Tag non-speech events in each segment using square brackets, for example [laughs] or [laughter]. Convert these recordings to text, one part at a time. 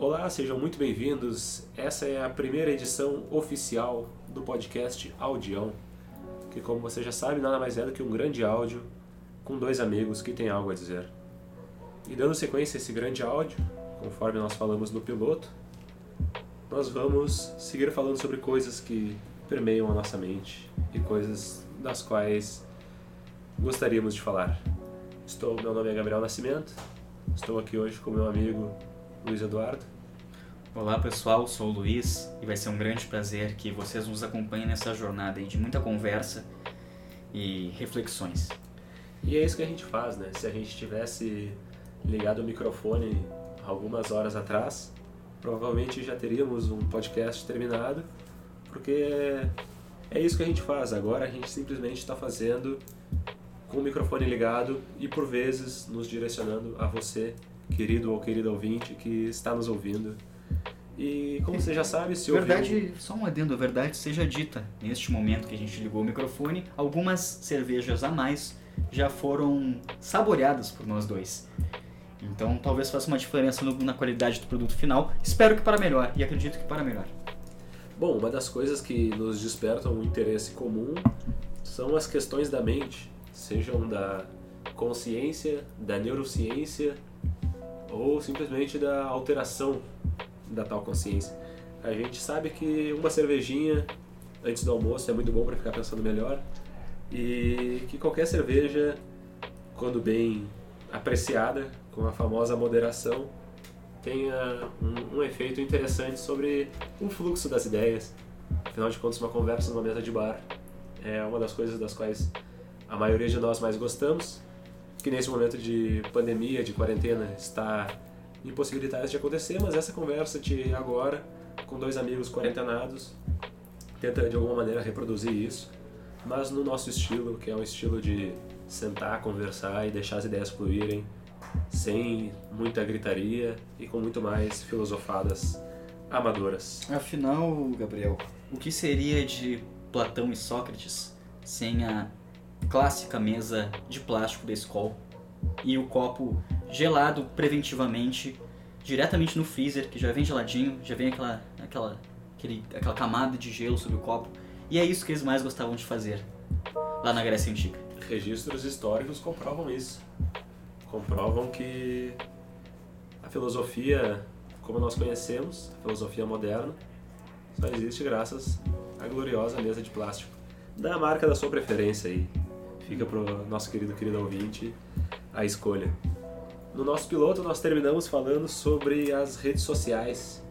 Olá, sejam muito bem-vindos. Essa é a primeira edição oficial do podcast Audião, que, como você já sabe, nada mais é do que um grande áudio com dois amigos que têm algo a dizer. E dando sequência a esse grande áudio, conforme nós falamos no piloto, nós vamos seguir falando sobre coisas que permeiam a nossa mente e coisas das quais gostaríamos de falar. Estou, meu nome é Gabriel Nascimento, estou aqui hoje com meu amigo Luiz Eduardo. Olá pessoal, sou o Luiz e vai ser um grande prazer que vocês nos acompanhem nessa jornada de muita conversa e reflexões. E é isso que a gente faz, né? Se a gente tivesse ligado o microfone algumas horas atrás, provavelmente já teríamos um podcast terminado, porque é isso que a gente faz. Agora a gente simplesmente está fazendo com o microfone ligado e por vezes nos direcionando a você, querido ou querida ouvinte, que está nos ouvindo. E como você já sabe, se verdade, ouviu... só um adendo, a verdade seja dita. Neste momento que a gente ligou o microfone, algumas cervejas a mais já foram saboreadas por nós dois. Então talvez faça uma diferença no, na qualidade do produto final. Espero que para melhor e acredito que para melhor. Bom, uma das coisas que nos despertam um interesse comum são as questões da mente, sejam da consciência, da neurociência ou simplesmente da alteração da tal consciência. A gente sabe que uma cervejinha antes do almoço é muito bom para ficar pensando melhor e que qualquer cerveja, quando bem apreciada, com a famosa moderação, tenha um, um, efeito interessante sobre o fluxo das ideias. Afinal de contas, uma conversa numa mesa de bar é uma das coisas das quais a maioria de nós mais gostamos, que nesse momento de pandemia, de quarentena, está impossibilitada de acontecer, mas essa conversa de agora, com dois amigos quarentenados, tenta de alguma maneira reproduzir isso, mas no nosso estilo, que é um estilo de sentar, conversar e deixar as ideias fluírem, sem muita gritaria e com muito mais filosofadas amadoras. Afinal, Gabriel, o que seria de Platão e Sócrates sem a clássica mesa de plástico da escola e o copo gelado preventivamente diretamente no freezer, que já vem geladinho, já vem aquela, aquela, aquele, aquela camada de gelo sobre o copo. E é isso que eles mais gostavam de fazer lá na Grécia Antiga. Registros históricos comprovam isso. Comprovam que a filosofia, como nós conhecemos, a filosofia moderna, só existe graças à gloriosa mesa de plástico. Da marca da sua preferência aí. Fica pro nosso querido querido ouvinte a escolha. No nosso piloto nós terminamos falando sobre as redes sociais.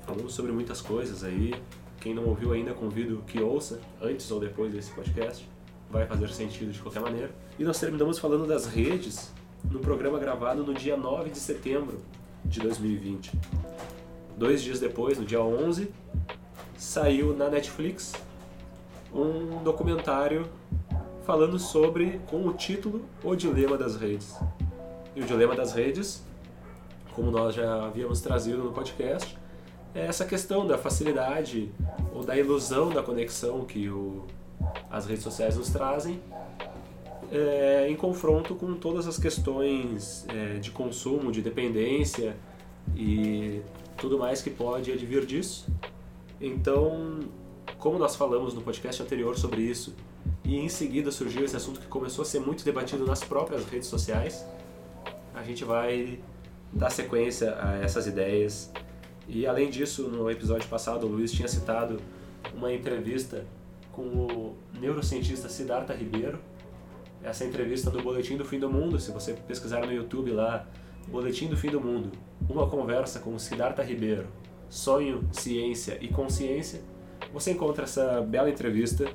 Falamos sobre muitas coisas aí. Quem não ouviu ainda, convido que ouça, antes ou depois desse podcast. Vai fazer sentido de qualquer maneira. E nós terminamos falando das redes no programa gravado no dia 9 de setembro de 2020. Dois dias depois, no dia 11, saiu na Netflix um documentário falando sobre, com o título, O Dilema das Redes. E o dilema das redes, como nós já havíamos trazido no podcast, é essa questão da facilidade ou da ilusão da conexão que o, as redes sociais nos trazem é, em confronto com todas as questões é, de consumo, de dependência e tudo mais que pode advir disso. Então, como nós falamos no podcast anterior sobre isso, e em seguida surgiu esse assunto que começou a ser muito debatido nas próprias redes sociais, a gente vai dar sequência a essas ideias. E além disso, no episódio passado, o Luiz tinha citado uma entrevista com o neurocientista Siddhartha Ribeiro. Essa entrevista do Boletim do Fim do Mundo, se você pesquisar no YouTube lá, Boletim do Fim do Mundo, uma conversa com o Siddhartha Ribeiro, sonho, ciência e consciência, você encontra essa bela entrevista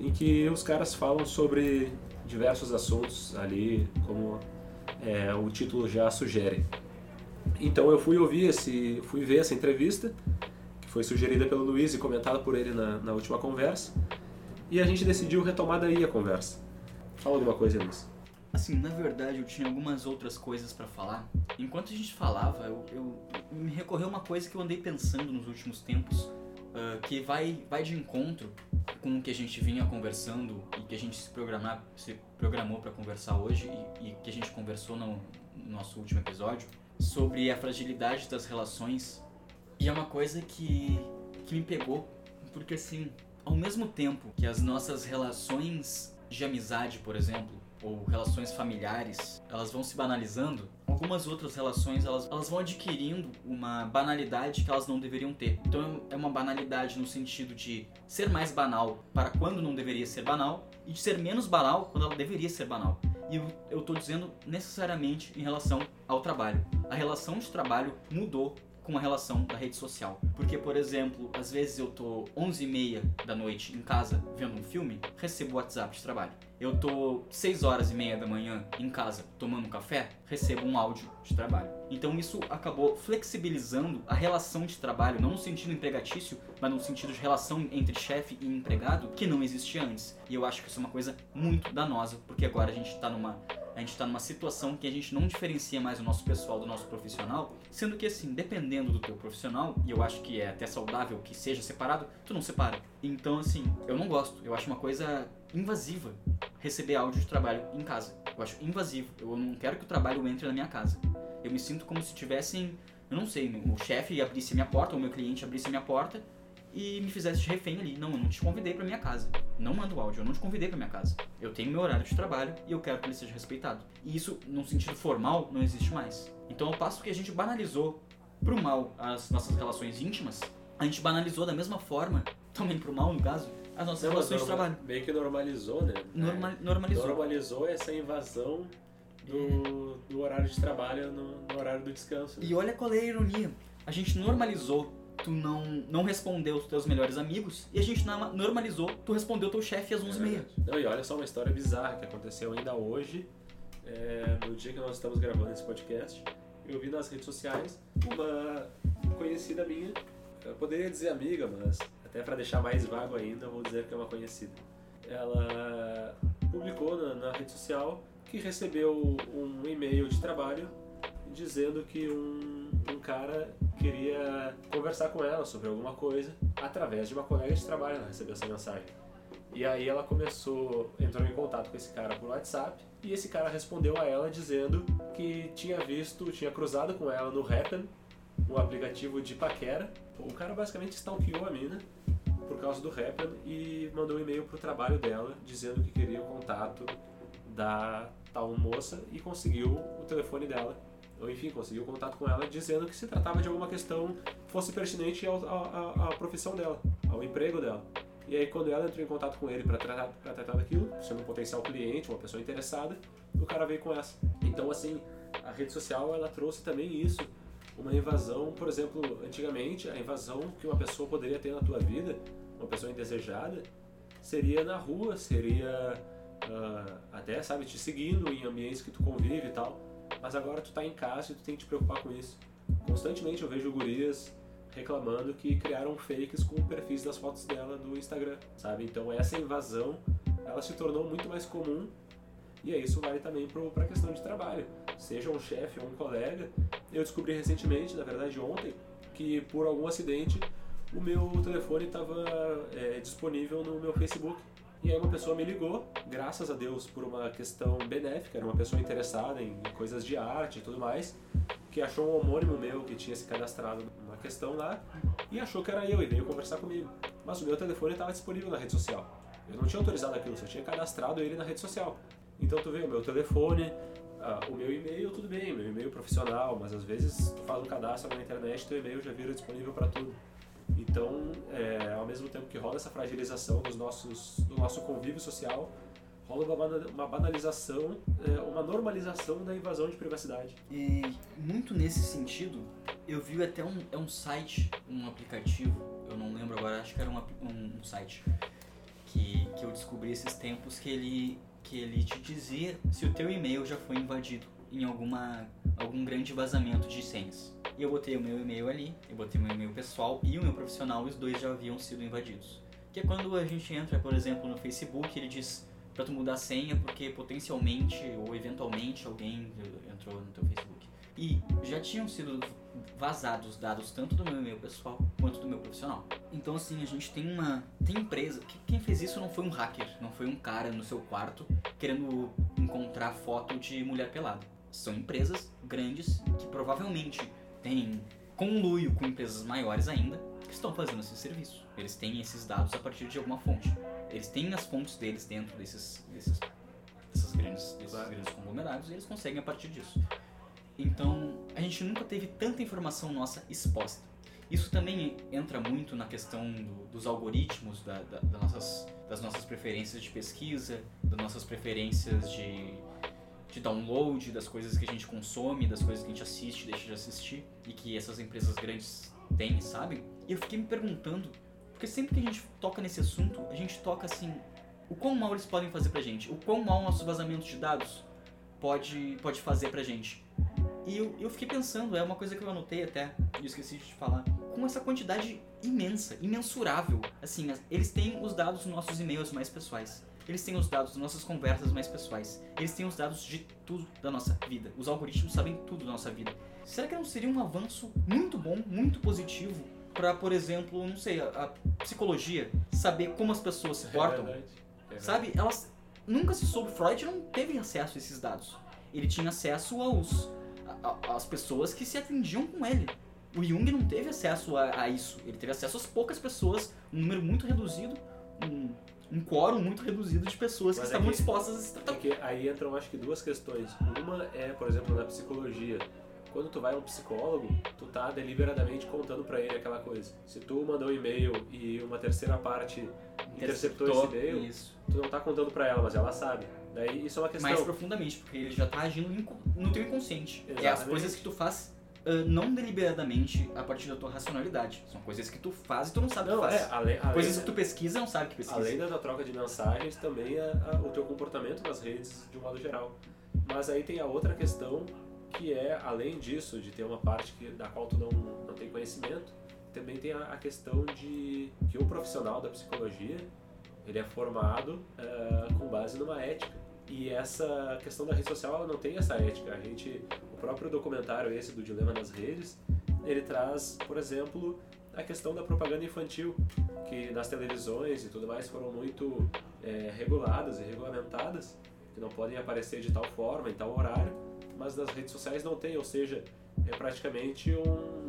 em que os caras falam sobre diversos assuntos ali, como é, o título já sugere. Então eu fui ouvir esse, fui ver essa entrevista que foi sugerida pelo Luiz e comentada por ele na, na última conversa e a gente decidiu retomar daí a conversa. Fala alguma coisa, Luiz. Assim, na verdade eu tinha algumas outras coisas para falar. Enquanto a gente falava, eu, eu, me recorreu uma coisa que eu andei pensando nos últimos tempos, uh, que vai, vai de encontro com o que a gente vinha conversando e que a gente se, se programou para conversar hoje e, e, que a gente conversou no, no, nosso último episódio, sobre a fragilidade das relações. E é uma coisa que, que me pegou, porque assim, ao mesmo tempo que as nossas relações de amizade, por exemplo, ou relações familiares, elas vão se banalizando, algumas outras relações elas, elas vão adquirindo uma banalidade que elas não deveriam ter. Então é uma banalidade no sentido de ser mais banal para quando não deveria ser banal e de ser menos banal quando ela deveria ser banal. E eu, tô dizendo necessariamente em relação ao trabalho. A relação de trabalho mudou com a relação da rede social. Porque, por exemplo, às vezes eu tô 11 e meia da noite em casa vendo um filme, recebo WhatsApp de trabalho. Eu tô 6 horas e meia da manhã em casa tomando café, recebo um áudio de trabalho. Então isso acabou flexibilizando a relação de trabalho, não no sentido empregatício, mas no sentido de relação entre chefe e empregado, que não existia antes. E eu acho que isso é uma coisa muito danosa, porque agora a gente tá numa a gente está numa situação que a gente não diferencia mais o nosso pessoal do nosso profissional, sendo que assim, dependendo do teu profissional, e eu acho que é até saudável que seja separado, tu não separa. Então assim, eu não gosto, eu acho uma coisa invasiva receber áudio de trabalho em casa. Eu acho invasivo, eu não quero que o trabalho entre na minha casa. Eu me sinto como se tivessem, eu não sei, o chefe abrisse a minha porta, ou meu cliente abrisse a minha porta e me fizesse refém ali. Não, eu não te convidei para minha casa. Não manda o áudio, eu não te convidei para minha casa. Eu tenho meu horário de trabalho e eu quero que ele seja respeitado. E isso, num sentido formal, não existe mais. Então, ao passo que a gente banalizou pro mal as nossas relações íntimas, a gente banalizou da mesma forma, também pro mal no caso, as nossas não, relações de trabalho. Meio que normalizou, né? Norma normalizou. Normalizou essa invasão do, do horário de trabalho no, no horário do descanso. Né? E olha qual é a ironia. A gente normalizou tu não, não respondeu os teus melhores amigos e a gente normalizou, tu respondeu teu chefe às 11h30. É não, e olha só uma história bizarra que aconteceu ainda hoje, é, no dia que nós estamos gravando esse podcast. Eu vi nas redes sociais uma conhecida minha, eu poderia dizer amiga, mas até para deixar mais vago ainda, vou dizer que é uma conhecida. Ela publicou na, na rede social que recebeu um e-mail de trabalho dizendo que um, um cara queria conversar com ela sobre alguma coisa através de uma colega de trabalho, ela recebeu essa mensagem. E aí ela começou, entrou em contato com esse cara por WhatsApp e esse cara respondeu a ela dizendo que tinha visto, tinha cruzado com ela no Happen, um aplicativo de paquera. O cara basicamente stalkeou a mina por causa do Happen e mandou um e-mail pro trabalho dela dizendo que queria o contato da tal moça e conseguiu o telefone dela ou enfim, conseguiu contato com ela dizendo que se tratava de alguma questão que fosse pertinente ao, à, à profissão dela, ao emprego dela. E aí, quando ela entrou em contato com ele para tratar, tratar daquilo, sendo um potencial cliente, uma pessoa interessada, o cara veio com essa. Então, assim, a rede social ela trouxe também isso, uma invasão, por exemplo, antigamente, a invasão que uma pessoa poderia ter na tua vida, uma pessoa indesejada, seria na rua, seria uh, até, sabe, te seguindo em ambientes que tu convive e tal. Mas agora tu tá em casa e tu tem que te preocupar com isso. Constantemente eu vejo gurias reclamando que criaram fakes com perfis das fotos dela do Instagram, sabe? Então essa invasão, ela se tornou muito mais comum e isso vale também para a questão de trabalho. Seja um chefe ou um colega, eu descobri recentemente, na verdade ontem, que por algum acidente o meu telefone estava é, disponível no meu Facebook. E aí uma pessoa me ligou, graças a Deus por uma questão benéfica, era uma pessoa interessada em coisas de arte e tudo mais, que achou um homônimo meu que tinha se cadastrado numa questão lá e achou que era eu e veio conversar comigo. Mas o meu telefone estava disponível na rede social. Eu não tinha autorizado aquilo, só tinha cadastrado ele na rede social. Então tu vê o meu telefone, uh, o meu e-mail, tudo bem, meu e-mail profissional, mas às vezes tu faz um cadastro na internet, teu e-mail já vira disponível para tudo. Então, é, ao mesmo tempo que rola essa fragilização dos nossos, do nosso convívio social, rola uma banalização, é, uma normalização da invasão de privacidade. E muito nesse sentido, eu vi até um, é um site, um aplicativo, eu não lembro agora, acho que era um, um, um site que, que eu descobri esses tempos que ele, que ele te dizia se o teu e-mail já foi invadido em alguma, algum grande vazamento de senhas. E eu botei o meu e-mail ali, eu botei meu e-mail pessoal e o meu profissional, os dois já haviam sido invadidos. Que é quando a gente entra, por exemplo, no Facebook, ele diz para tu mudar a senha porque potencialmente ou eventualmente alguém entrou no teu Facebook. E já tinham sido vazados dados tanto do meu e-mail pessoal quanto do meu profissional. Então assim, a gente tem uma tem empresa, que quem fez isso não foi um hacker, não foi um cara no seu quarto querendo encontrar foto de mulher pelada são empresas grandes que provavelmente têm conluio com empresas maiores ainda que estão fazendo esse serviço. Eles têm esses dados a partir de alguma fonte. Eles têm as fontes deles dentro desses, desses, dessas grandes, desses grandes conglomerados e eles conseguem a partir disso. Então, a gente nunca teve tanta informação nossa exposta. Isso também entra muito na questão do- dos algoritmos, da, da- das nossas, das nossas preferências de pesquisa, das nossas preferências de, de download, das coisas que a gente consome, das coisas que a gente assiste, deixa de assistir, e que essas empresas grandes têm, sabem? E eu fiquei me perguntando, porque sempre que a gente toca nesse assunto, a gente toca assim, o quão mal eles podem fazer pra gente, o quão mal nosso vazamento de dados pode, pode fazer pra gente. E eu, eu fiquei pensando, é uma coisa que eu anotei até, e esqueci de te falar. Com essa quantidade imensa, imensurável, assim, as- eles têm os dados dos nossos e-mails mais pessoais. Eles têm os dados das nossas conversas mais pessoais. Eles têm os dados de tudo da nossa vida. Os algoritmos sabem tudo da nossa vida. Será que não seria um avanço muito bom, muito positivo, para, por exemplo, não sei, a, a psicologia, saber como as pessoas se portam? É verdade. É verdade. Sabe? Elas nunca se soube. Freud não teve acesso a esses dados. Ele tinha acesso aos a- a- às pessoas que se atendiam com ele. O Jung não teve acesso a, a isso. Ele teve acesso às poucas pessoas, um número muito reduzido, um, um quórum muito reduzido de pessoas que Mas é estavam que- dispostas a se tratar. Porque aí entram acho que duas questões. Uma é, por exemplo, na psicologia. Quando tu vai a um psicólogo, tu tá deliberadamente contando pra ele aquela coisa. Se tu mandou um e-mail e uma terceira parte interceptou esse e-mail, Isso. tu não tá contando pra ela, mas ela sabe. Daí isso é uma questão. Mais profundamente, porque ele já tá agindo no teu inconsciente. É as Exatamente. coisas que tu faz ah, não deliberadamente a partir da tua racionalidade. São coisas que tu faz e tu não sabe Não, que é, faz. além, Coisas que tu pesquisa não sabe que pesquisa. além da troca de mensagens, também a- a- o teu comportamento nas redes de um modo geral. Mas aí tem a outra questão que é, além disso, de ter uma parte que, da qual tu não, não tem conhecimento, também tem a, a questão de que o profissional da psicologia ele é formado eh, com base numa ética. E essa questão da rede social ela não tem essa ética. A gente, o próprio documentário esse do dilema das redes, ele traz, por exemplo, a questão da propaganda infantil, que nas televisões e tudo mais foram muito eh, reguladas e regulamentadas, que não podem aparecer de tal forma, em tal horário, mas nas redes sociais não tem, ou seja, é praticamente um-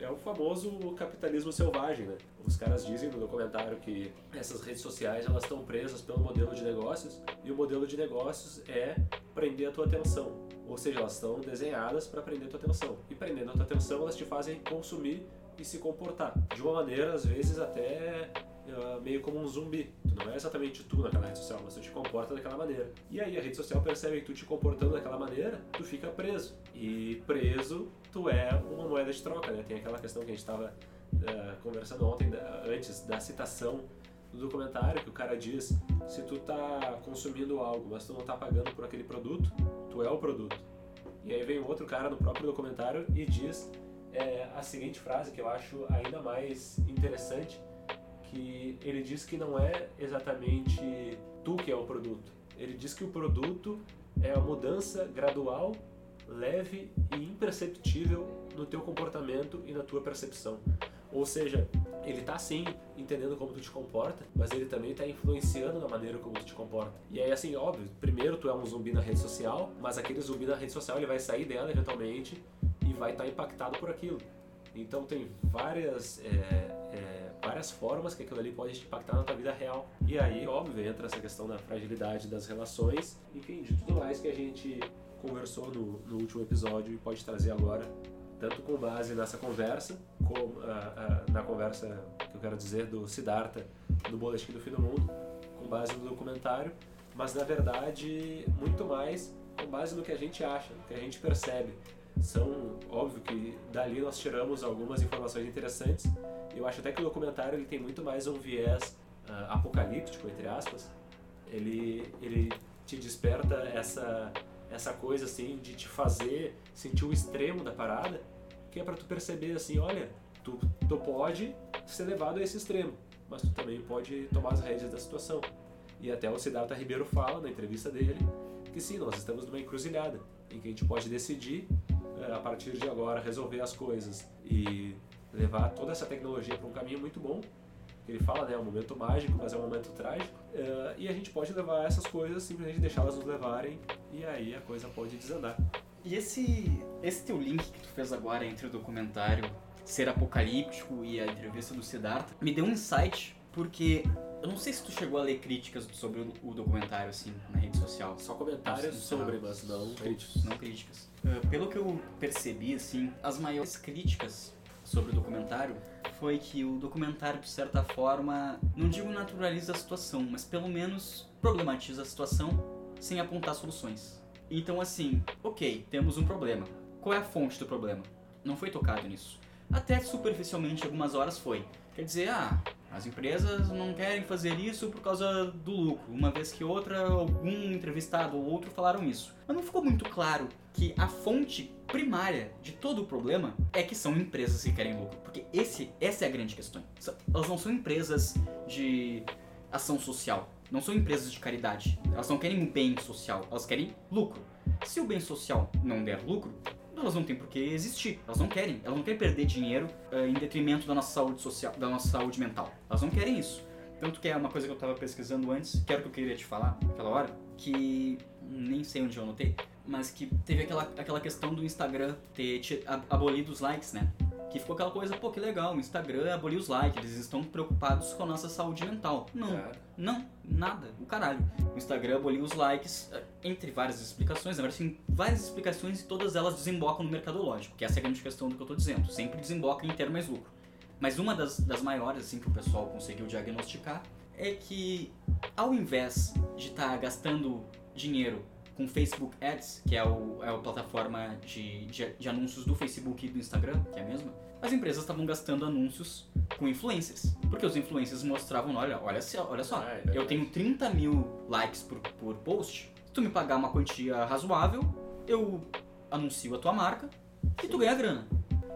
é o famoso capitalismo selvagem, né? Os caras dizem no documentário que essas redes sociais elas estão presas pelo modelo de negócios e o modelo de negócios é prender a tua atenção, ou seja, elas estão desenhadas para prender a tua atenção e prendendo a tua atenção elas te fazem consumir e se comportar de uma maneira às vezes até ah, meio como um zumbi. Tu não é exatamente tu naquela rede social, mas tu te comporta daquela maneira. E aí a rede social percebe que tu te comportando daquela maneira, tu fica preso. E preso, tu é uma moeda de troca, né? Tem aquela questão que a gente estava conversando ontem, da- antes da citação do documentário, que o cara diz, se tu tá consumindo algo, mas tu não tá pagando por aquele produto, tu é o produto. E aí vem outro cara no próprio documentário e diz é, a seguinte frase que eu acho ainda mais interessante, que ele diz que não é exatamente tu que é o produto. Ele diz que o produto é a mudança gradual, leve e imperceptível no teu comportamento e na tua percepção. Ou seja, ele tá sim entendendo como tu te comporta, mas ele também tá influenciando na maneira como tu te comporta. E aí assim, óbvio, primeiro tu é um zumbi na rede social, mas aquele zumbi na rede social ele vai sair dela eventualmente e vai estar impactado por aquilo. Então tem várias, é, é, várias formas que aquilo ali pode te impactar na tua vida real. E aí, óbvio, entra essa questão da fragilidade das relações, enfim, de tudo mais que a gente conversou no, no último episódio e pode trazer agora, tanto com base nessa conversa, como ah, ah, na conversa que eu quero dizer do Siddhartha no Boletim do Fim do Mundo, com base no documentário, mas na verdade muito mais com base no que a gente acha, no que a gente percebe. São, óbvio que dali nós tiramos algumas informações interessantes. Eu acho até que o documentário ele tem muito mais um viés ah, apocalíptico, entre aspas. Ele, ele te desperta essa, essa coisa assim de te fazer sentir o extremo da parada, que é para tu perceber assim, olha, tu, tu pode ser levado a esse extremo, mas tu também pode tomar as rédeas da situação. E até o Siddhartha Ribeiro fala na entrevista dele que sim, nós estamos numa encruzilhada em que a gente pode decidir eh, a partir de agora resolver as coisas e levar toda essa tecnologia para um caminho muito bom. Ele fala, né, é um momento mágico, mas é um momento trágico. eh, e a gente pode levar essas coisas, simplesmente deixá-las nos levarem e aí a coisa pode desandar. E esse, esse teu link que tu fez agora entre o documentário Ser Apocalíptico e a entrevista do Siddhartha me deu um insight, porque eu não sei se tu chegou a ler críticas sobre o, documentário, assim, na rede social. Só comentários sobre, mas não críticos. Não críticas. Uh, pelo que eu percebi, assim, as maiores críticas sobre o documentário foi que o documentário, de certa forma, não digo naturaliza a situação, mas pelo menos problematiza a situação sem apontar soluções. Então, assim, ok, temos um problema. Qual é a fonte do problema? Não foi tocado nisso. Até superficialmente, algumas horas foi. Quer dizer, ah, as empresas não querem fazer isso por causa do lucro, uma vez que outra, algum entrevistado ou outro falaram isso. Mas não ficou muito claro que a fonte primária de todo o problema é que são empresas que querem lucro. Porque esse, essa é a grande questão. Elas não são empresas de ação social, não são empresas de caridade. Elas não querem um bem social, elas querem lucro. Se o bem social não der lucro, elas não têm por que existir. Elas não querem. Elas não querem perder dinheiro uh, em detrimento da nossa saúde social, da nossa saúde mental. Elas não querem isso. Tanto que é uma coisa que eu estava pesquisando antes, que era o que eu queria te falar naquela hora, que nem sei onde eu anotei, mas que teve aquela, aquela questão do Instagram ter, abolido os likes, né? Que ficou aquela coisa, pô, que legal, o Instagram aboliu os likes, eles estão preocupados com a nossa saúde mental. Não, Cara. não, nada, o caralho. O Instagram aboliu os likes, eh, entre várias explicações, na verdade, tem várias explicações e todas elas desembocam no mercadológico, que essa é a grande questão do que eu tô dizendo. Sempre desemboca em ter mais lucro. Mas uma das, das maiores, assim, que o pessoal conseguiu diagnosticar é que ao invés de estar gastando dinheiro com Facebook Ads, que é, o, é a plataforma de, de, de anúncios do Facebook e do Instagram, que é a mesma, as empresas estavam gastando anúncios com influencers. Porque os influencers mostravam, olha, olha só, olha só Ah, é eu tenho 30 mil likes por, por post, tu me pagar uma quantia razoável, eu anuncio a tua marca e tu ganha grana.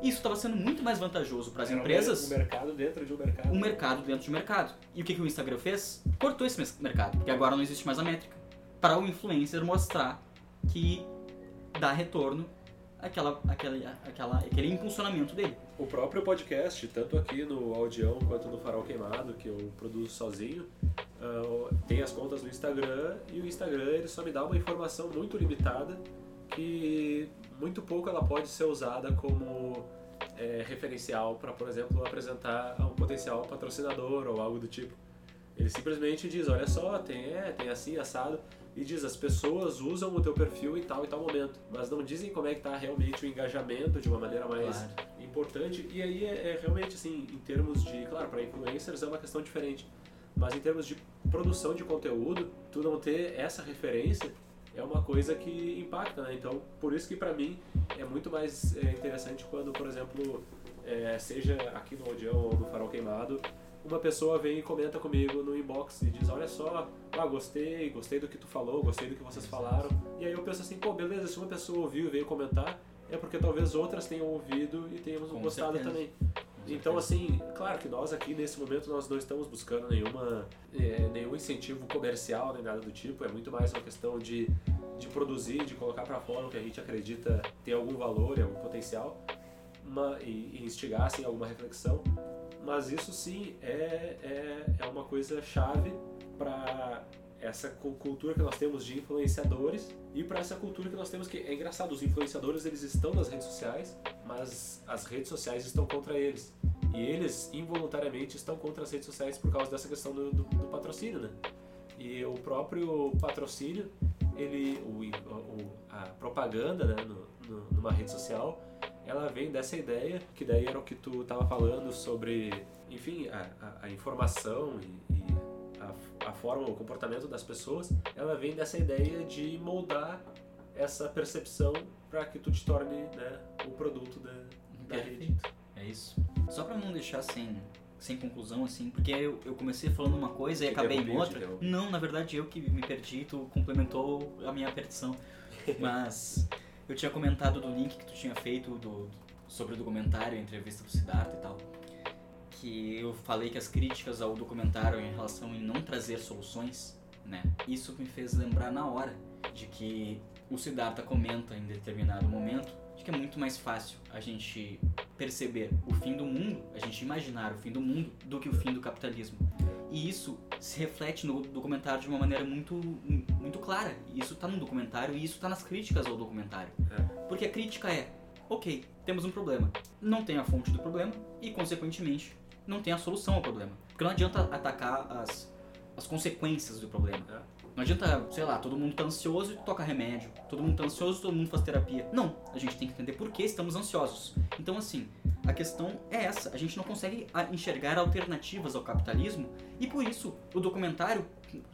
Isso estava sendo muito mais vantajoso para as um empresas mer- Um mercado dentro de um mercado. um mercado dentro de mercado. E o que, que o Instagram fez? Cortou esse mercado, porque agora não existe mais a métrica. Para o influencer mostrar que dá retorno aquela, aquela, aquela, aquele impulsionamento dele. O próprio podcast, tanto aqui no Audião quanto no Farol Queimado, que eu produzo sozinho, ah, tem as contas no Instagram e o Instagram ele só me dá uma informação muito limitada que muito pouco ela pode ser usada como é, referencial para, por exemplo, apresentar a um potencial patrocinador ou algo do tipo. Ele simplesmente diz, olha só, tem, é, tem assim, assado, e diz, as pessoas usam o teu perfil em tal e tal momento, mas não dizem como é que está realmente o engajamento de uma maneira mais Claro. importante. E aí é, é realmente assim, em termos de, claro, para influencers é uma questão diferente, mas em termos de produção de conteúdo, tu não ter essa referência é uma coisa que impacta, né? Então, por isso que para mim é muito mais é, interessante quando, por exemplo, é, seja aqui no Odião ou no Farol Queimado, uma pessoa vem e comenta comigo no inbox e diz, olha só, ah, gostei, gostei do que tu falou, gostei do que vocês falaram. E aí eu penso assim, pô, beleza, se uma pessoa ouviu e veio comentar, é porque talvez outras tenham ouvido e tenhamos Com gostado certeza. também. Então, assim, claro que nós aqui nesse momento nós não estamos buscando nenhuma, eh, nenhum incentivo comercial nem nada do tipo, é muito mais uma questão de, de produzir, de colocar para fora o que a gente acredita ter algum valor e algum potencial uma, e, e instigar assim, alguma reflexão. Mas isso sim é, é, é uma coisa chave para essa cu- cultura que nós temos de influenciadores e para essa cultura que nós temos que é engraçado os influenciadores eles estão nas redes sociais mas as redes sociais estão contra eles. E eles involuntariamente estão contra as redes sociais por causa dessa questão do, do, do patrocínio né? E o próprio patrocínio ele o, o- a propaganda né, no, no- numa rede social ela vem dessa ideia que daí era o que tu estava falando sobre enfim a, a, a informação e a, a forma o comportamento das pessoas ela vem dessa ideia de moldar essa percepção para que tu te torne né, o produto da, da rede. É isso. Só pra não deixar sem, sem conclusão, assim, porque eu, eu comecei falando uma coisa e Te acabei em outra. Não, na verdade eu que me perdi, tu complementou a minha perdição. [laughs] Mas eu tinha comentado do link que tu tinha feito do, sobre o documentário, a entrevista do Siddhartha e tal. Que eu falei que as críticas ao documentário em relação em não trazer soluções, né? Isso me fez lembrar na hora de que o Siddhartha comenta em determinado momento de que é muito mais fácil a gente perceber o fim do mundo, a gente imaginar o fim do mundo, do que o fim do capitalismo. E isso se reflete no documentário de uma maneira muito, muito clara. Isso tá no documentário e isso tá nas críticas ao documentário. É. Porque a crítica é, ok, temos um problema. Não tem a fonte do problema e, consequentemente, não tem a solução ao problema. Porque não adianta atacar as, as consequências do problema. É. Não adianta, sei lá, todo mundo tá ansioso e toca remédio. Todo mundo tá ansioso e todo mundo faz terapia. Não, a gente tem que entender por que estamos ansiosos. Então, assim, a questão é essa. A gente não consegue a- enxergar alternativas ao capitalismo e por isso o documentário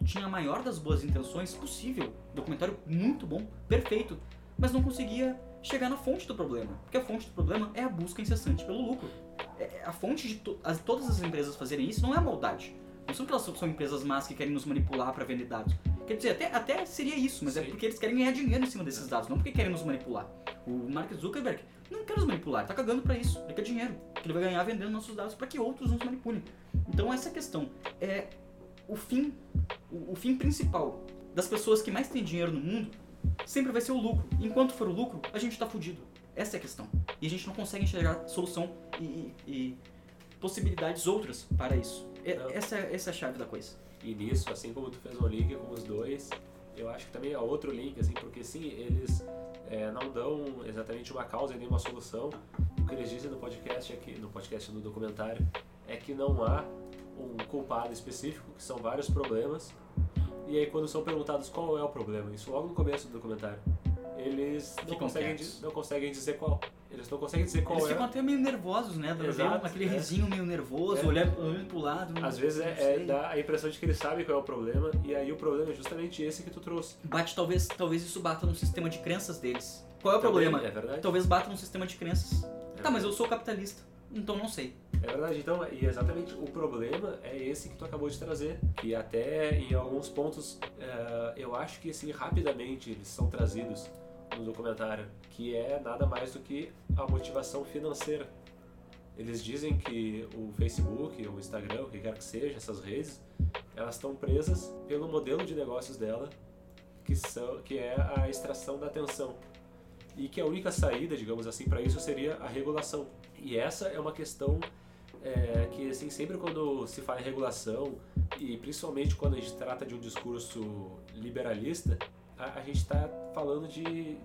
tinha a maior das boas intenções possível. Documentário muito bom, perfeito, mas não conseguia chegar na fonte do problema. Porque a fonte do problema é a busca incessante pelo lucro. É- é a fonte de to as- todas as empresas fazerem isso não é a maldade. Não são que elas são- empresas más que querem nos manipular para vender dados. Quer dizer, até, até seria isso, mas é Sim. porque eles querem ganhar dinheiro em cima desses dados, não porque querem nos manipular. O Mark Zuckerberg não quer nos manipular, tá cagando pra isso. Ele quer dinheiro, que ele vai ganhar vendendo nossos dados para que outros nos manipulem. Então essa é a questão. É o fim, o, o fim principal das pessoas que mais têm dinheiro no mundo sempre vai ser o lucro. Enquanto for o lucro, a gente tá fudido. Essa é a questão. E a gente não consegue enxergar solução e, e- e possibilidades outras para isso. É- essa, é- essa é a chave da coisa. E nisso, assim como tu fez um link com os dois, eu acho que também é outro link, assim, porque sim, eles é, não dão exatamente uma causa e nem uma solução. O que eles dizem no podcast aqui, no podcast no documentário, é que não há um culpado específico, que são vários problemas. E aí quando são perguntados qual é o problema, isso logo no começo do documentário, eles não conseguem, não conseguem dizer qual. Eles não conseguem dizer qual Eles é. ficam até meio nervosos, né? Exato, aquele é. risinho meio nervoso, É. olhando, olhando pro lado. Às vezes é, é dá a impressão de que eles sabem qual é o problema, e aí o problema é justamente esse que tu trouxe. Bate, talvez, talvez isso bata no sistema de crenças deles. Qual é o Também, problema? É verdade. Talvez bata no sistema de crenças. É. Tá, mas eu sou capitalista, então não sei. É verdade, então, e exatamente o problema é esse que tu acabou de trazer, que até em alguns pontos eh, eu acho que assim, rapidamente eles são trazidos no documentário, que é nada mais do que a motivação financeira. Eles dizem que o Facebook, o Instagram, o que quer que seja, essas redes, elas estão presas pelo modelo de negócios dela, que, são, que é a extração da atenção. E que a única saída, digamos assim, para isso seria a regulação. E essa é uma questão é, que assim sempre quando se fala em regulação e principalmente quando a gente trata de um discurso liberalista a, a gente está falando de,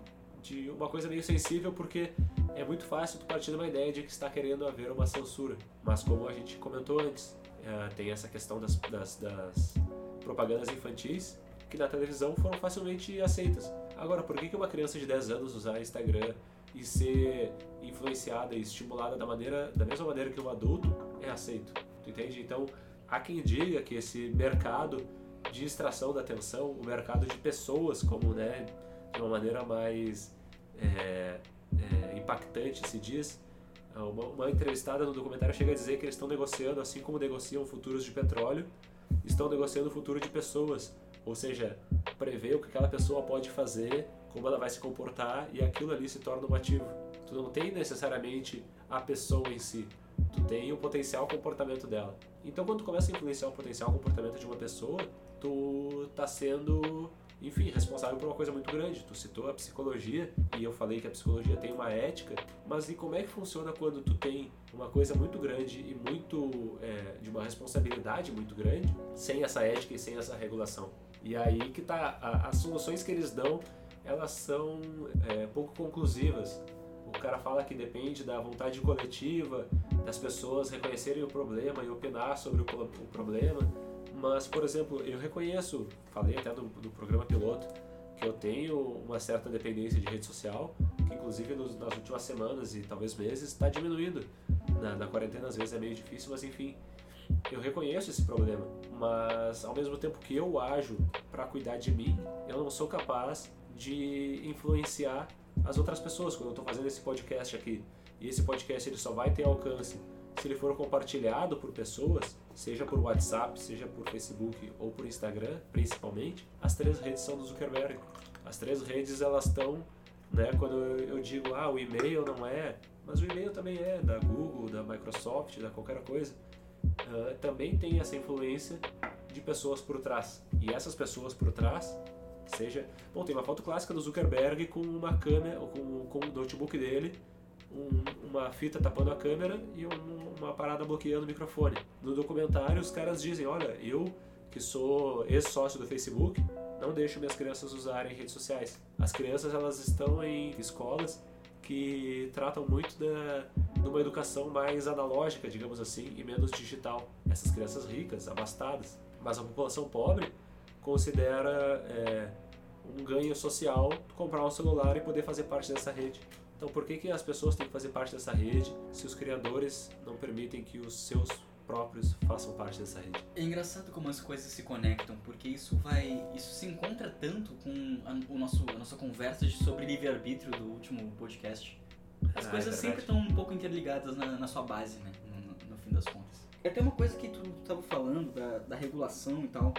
de uma coisa meio sensível porque é muito fácil tu partir de uma ideia de que está querendo haver uma censura mas como a gente comentou antes é, tem essa questão das, das, das propagandas infantis que na televisão foram facilmente aceitas agora por que, que uma criança de 10 anos usar Instagram e ser influenciada e estimulada da maneira da mesma maneira que um adulto é aceito. Tu entende? Então, há quem diga que esse mercado de extração da atenção, o mercado de pessoas, como né, de uma maneira mais é, é, impactante se diz, uma, uma entrevistada no documentário chega a dizer que eles estão negociando, assim como negociam futuros de petróleo, estão negociando o futuro de pessoas. Ou seja, prever o que aquela pessoa pode fazer, como ela vai se comportar e aquilo ali se torna um ativo. Tu não tem necessariamente a pessoa em si, tu tem o potencial comportamento dela. Então quando tu começa a influenciar o potencial comportamento de uma pessoa, tu tá sendo, enfim, responsável por uma coisa muito grande. Tu citou a psicologia e eu falei que a psicologia tem uma ética, mas e como é que funciona quando tu tem uma coisa muito grande e muito é, de uma responsabilidade muito grande, sem essa ética e sem essa regulação? E aí que tá, a, as soluções que eles dão, elas são é, pouco conclusivas. O cara fala que depende da vontade coletiva, das pessoas reconhecerem o problema e opinar sobre o, o problema. Mas, por exemplo, eu reconheço, falei até no, no programa piloto, que eu tenho uma certa dependência de rede social, que inclusive nos- nas últimas semanas e talvez meses está diminuindo. Na, na quarentena às vezes é meio difícil, mas enfim, eu reconheço esse problema, mas ao mesmo tempo que eu ajo para cuidar de mim, eu não sou capaz de influenciar as outras pessoas quando eu estou fazendo esse podcast aqui. E esse podcast ele só vai ter alcance se ele for compartilhado por pessoas, seja por WhatsApp, seja por Facebook ou por Instagram, principalmente. As três redes são do Zuckerberg. As três redes elas estão, né? Quando eu digo ah o e-mail não é, mas o e-mail também é da Google, da Microsoft, da qualquer coisa. Ah, também tem essa influência de pessoas por trás. E essas pessoas por trás, seja. Bom, tem uma foto clássica do Zuckerberg com uma câmera, com, com o notebook dele, um, uma fita tapando a câmera e um, uma parada bloqueando o microfone. No documentário, os caras dizem: Olha, eu que sou ex-sócio do Facebook, não deixo minhas crianças usarem redes sociais. As crianças elas estão em escolas que tratam muito da, de uma educação mais analógica, digamos assim, e menos digital. Essas crianças ricas, abastadas. Mas a população pobre considera é, um ganho social comprar um celular e poder fazer parte dessa rede. Então, por que, que as pessoas têm que fazer parte dessa rede se os criadores não permitem que os seus próprios façam parte dessa rede? É engraçado como as coisas se conectam, porque isso vai, isso se encontra tanto com a, o nosso, a nossa conversa sobre livre-arbítrio do último podcast. As Ah, coisas é sempre estão um pouco interligadas na, na sua base, né? No, no- no fim das contas. É até uma coisa que tu estava falando da, da regulação e tal.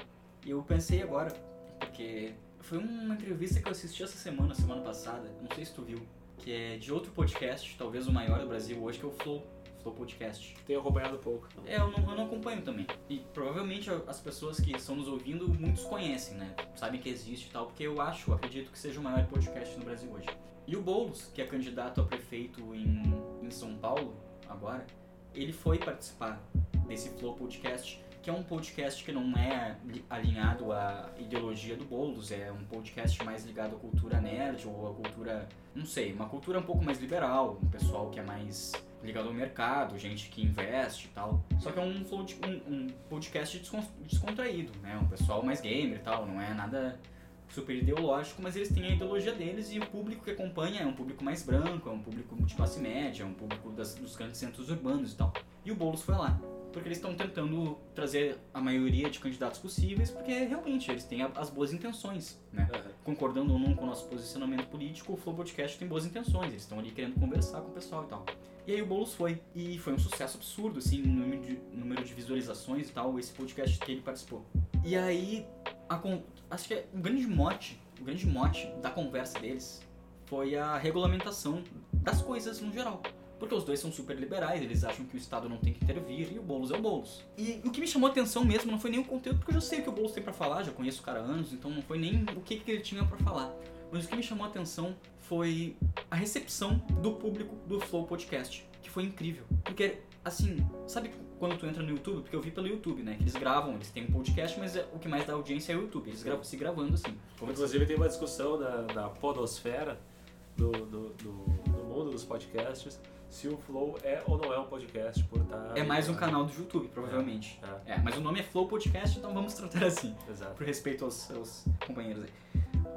E eu pensei agora, porque foi uma entrevista que eu assisti essa semana, semana passada, não sei se tu viu, que é de outro podcast, talvez o maior do Brasil hoje, que é o Flow, Flow Podcast. Tenho acompanhado pouco. É, eu não, eu não acompanho também. E provavelmente as pessoas que estão nos ouvindo, muitos conhecem, né? Sabem que existe e tal, porque eu acho, acredito que seja o maior podcast no Brasil hoje. E o Boulos, que é candidato a prefeito em, em São Paulo, agora, ele foi participar desse Flow Podcast, que é um podcast que não é li- alinhado à ideologia do Boulos, é um podcast mais ligado à cultura nerd ou à cultura, não sei, uma cultura um pouco mais liberal, um pessoal que é mais ligado ao mercado, gente que investe e tal. Só que é um, um, um podcast descon- descontraído, né? Um pessoal mais gamer e tal, não é nada super ideológico, mas eles têm a ideologia deles e o público que acompanha é um público mais branco, é um público de classe média, é um público das, dos grandes centros urbanos e tal. E o Boulos foi lá. Porque eles estão tentando trazer a maioria de candidatos possíveis, porque realmente eles têm as boas intenções, né? concordando ou não com o nosso posicionamento político, o Flow Podcast tem boas intenções, eles estão ali querendo conversar com o pessoal e tal. E aí o Boulos foi, e foi um sucesso absurdo, assim, no número de, número de visualizações e tal, esse podcast que ele participou. E aí, a acho que é o grande mote, o grande mote da conversa deles foi a regulamentação das coisas no geral. Porque os dois são super liberais, eles acham que o Estado não tem que intervir e o Boulos é o Boulos. E o que me chamou a atenção mesmo não foi nem o conteúdo, porque eu já sei o que o Boulos tem pra falar, já conheço o cara há anos, então não foi nem o que, que ele tinha pra falar. Mas o que me chamou a atenção foi a recepção do público do Flow Podcast, que foi incrível. Porque, assim, sabe quando tu entra no YouTube? Porque eu vi pelo YouTube, né? Que eles gravam, eles têm um podcast, mas é- o que mais dá audiência é o YouTube. Eles gravam, se gravando assim. Como Inclusive tem uma discussão na, na podosfera do, do, do- do mundo dos podcasts se o Flow é ou não é um podcast por estar... É mais um canal do YouTube, provavelmente. É, É, mas o nome é Flow Podcast, então vamos tratar assim. exato. por respeito aos, aos companheiros aí.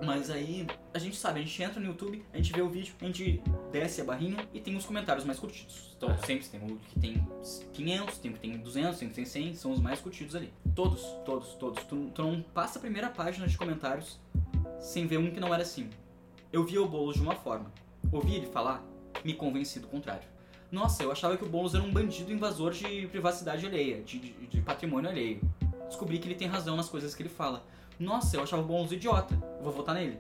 Mas aí, a gente sabe, a gente entra no YouTube, a gente vê o vídeo, a gente desce a barrinha e tem os comentários mais curtidos. Então, É. sempre tem o que tem 500, tem o que tem 200, tem o que tem 100, são os mais curtidos ali. Todos, todos, todos. Tu, tu não passa a primeira página de comentários sem ver um que não era assim. Eu via o Boulos de uma forma. Ouvi ele falar, me convenci do contrário. Nossa, eu achava que o Boulos era um bandido invasor de privacidade alheia, de, de- de patrimônio alheio. Descobri que ele tem razão nas coisas que ele fala. Nossa, eu achava o Boulos idiota, vou votar nele.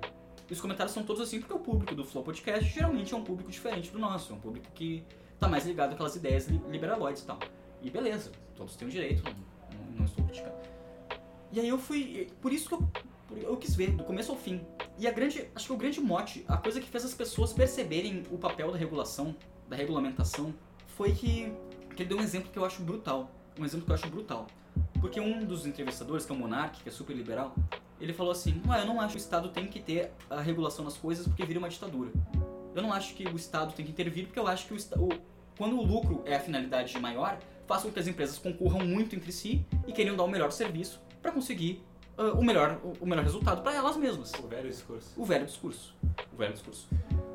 E os comentários são todos assim porque o público do Flow Podcast geralmente é um público diferente do nosso, é um público que tá mais ligado àquelas ideias li- liberaloides e tal. E beleza, todos têm o direito, não, não- estou criticando. E aí eu fui. Por isso que eu, eu quis ver, do começo ao fim. E a grande. Acho que o grande mote, a coisa que fez as pessoas perceberem o papel da regulação, da regulamentação, foi que, que ele deu um exemplo que eu acho brutal. Um exemplo que eu acho brutal. Porque um dos entrevistadores, que é o Monark, que é super liberal, ele falou assim: ah, eu não acho que o Estado tem que ter a regulação das coisas porque vira uma ditadura. Eu não acho que o Estado tem que intervir porque eu acho que o, o- quando o lucro é a finalidade maior, faça com que as empresas concorram muito entre si e queiram dar o melhor serviço para conseguir ah, o, melhor, o, melhor resultado para elas mesmas. O velho discurso. O velho discurso. O velho discurso.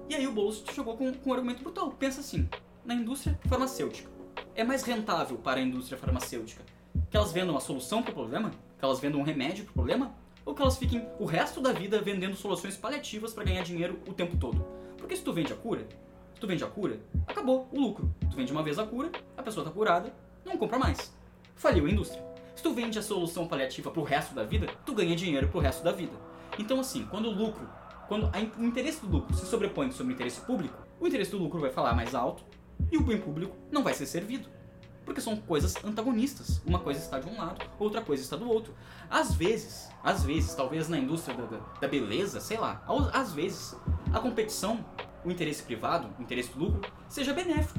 E aí o Boulos chegou com, com um argumento brutal. Pensa assim, na indústria farmacêutica. É mais rentável para a indústria farmacêutica que elas vendam a solução para o problema? Que elas vendam um remédio para o problema? Ou que elas fiquem o resto da vida vendendo soluções paliativas para ganhar dinheiro o tempo todo? Porque se tu vende a cura, se tu vende a cura, acabou o lucro. Tu vende uma vez a cura, a pessoa tá curada, não compra mais. Faliu a indústria. Se tu vende a solução paliativa pro resto da vida, tu ganha dinheiro pro resto da vida. Então assim, quando o lucro, quando o interesse do lucro se sobrepõe sobre o interesse público, o interesse do lucro vai falar mais alto e o bem público não vai ser servido. Porque são coisas antagonistas. Uma coisa está de um lado, outra coisa está do outro. Às vezes, às vezes, talvez na indústria da, da- da beleza, sei lá, às vezes, a competição, o interesse privado, o interesse do lucro, seja benéfico.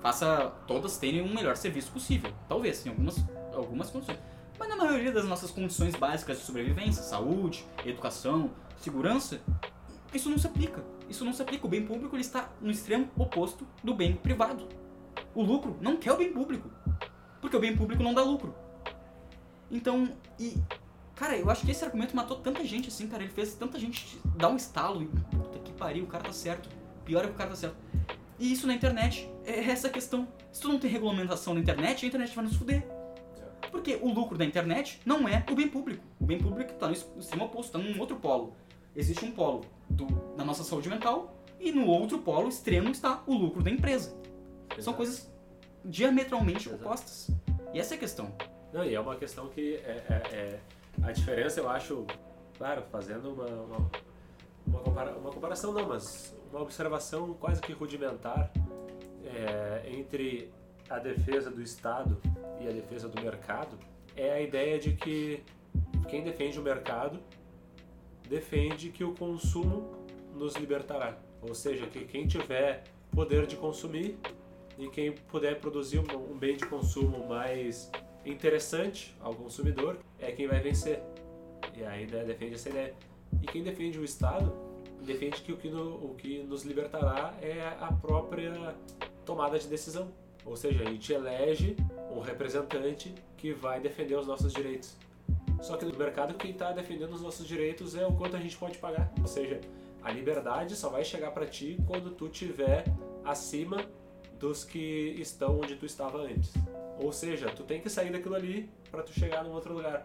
Faça todas terem um melhor serviço possível. Talvez, em algumas, algumas condições. Mas na maioria das nossas condições básicas de sobrevivência, saúde, educação, segurança, isso não se aplica. Isso não se aplica. O bem público ele está no extremo oposto do bem privado. O lucro não quer o bem público. Porque o bem público não dá lucro. Então, e. Cara, eu acho que esse argumento matou tanta gente assim, cara. Ele fez tanta gente dar um estalo e. Puta que pariu, o cara tá certo. Pior é que o cara tá certo. E isso na internet. É essa questão. Se tu não tem regulamentação na internet, a internet vai nos fuder. Porque o lucro da internet não é o bem público. O bem público está no extremo oposto, está num outro polo. Existe um polo do, da nossa saúde mental e no outro polo extremo está o lucro da empresa. Exato. São coisas diametralmente Exato. opostas. E essa é a questão. Não, e é uma questão que é, é, é a diferença, eu acho, claro, fazendo uma, uma, uma, compara uma comparação não, mas uma observação quase que rudimentar é, entre a defesa do Estado e a defesa do mercado é a ideia de que quem defende o mercado defende que o consumo nos libertará. Ou seja, que quem tiver poder de consumir e quem puder produzir um bem de consumo mais interessante ao consumidor é quem vai vencer. E ainda defende essa ideia. E quem defende o Estado defende que o que, no, o que nos libertará é a própria tomada de decisão. Ou seja, a gente elege um representante que vai defender os nossos direitos. Só que no mercado quem está defendendo os nossos direitos é o quanto a gente pode pagar. Ou seja, a liberdade só vai chegar para ti quando tu tiver acima dos que estão onde tu estava antes. Ou seja, tu tem que sair daquilo ali para tu chegar num outro lugar.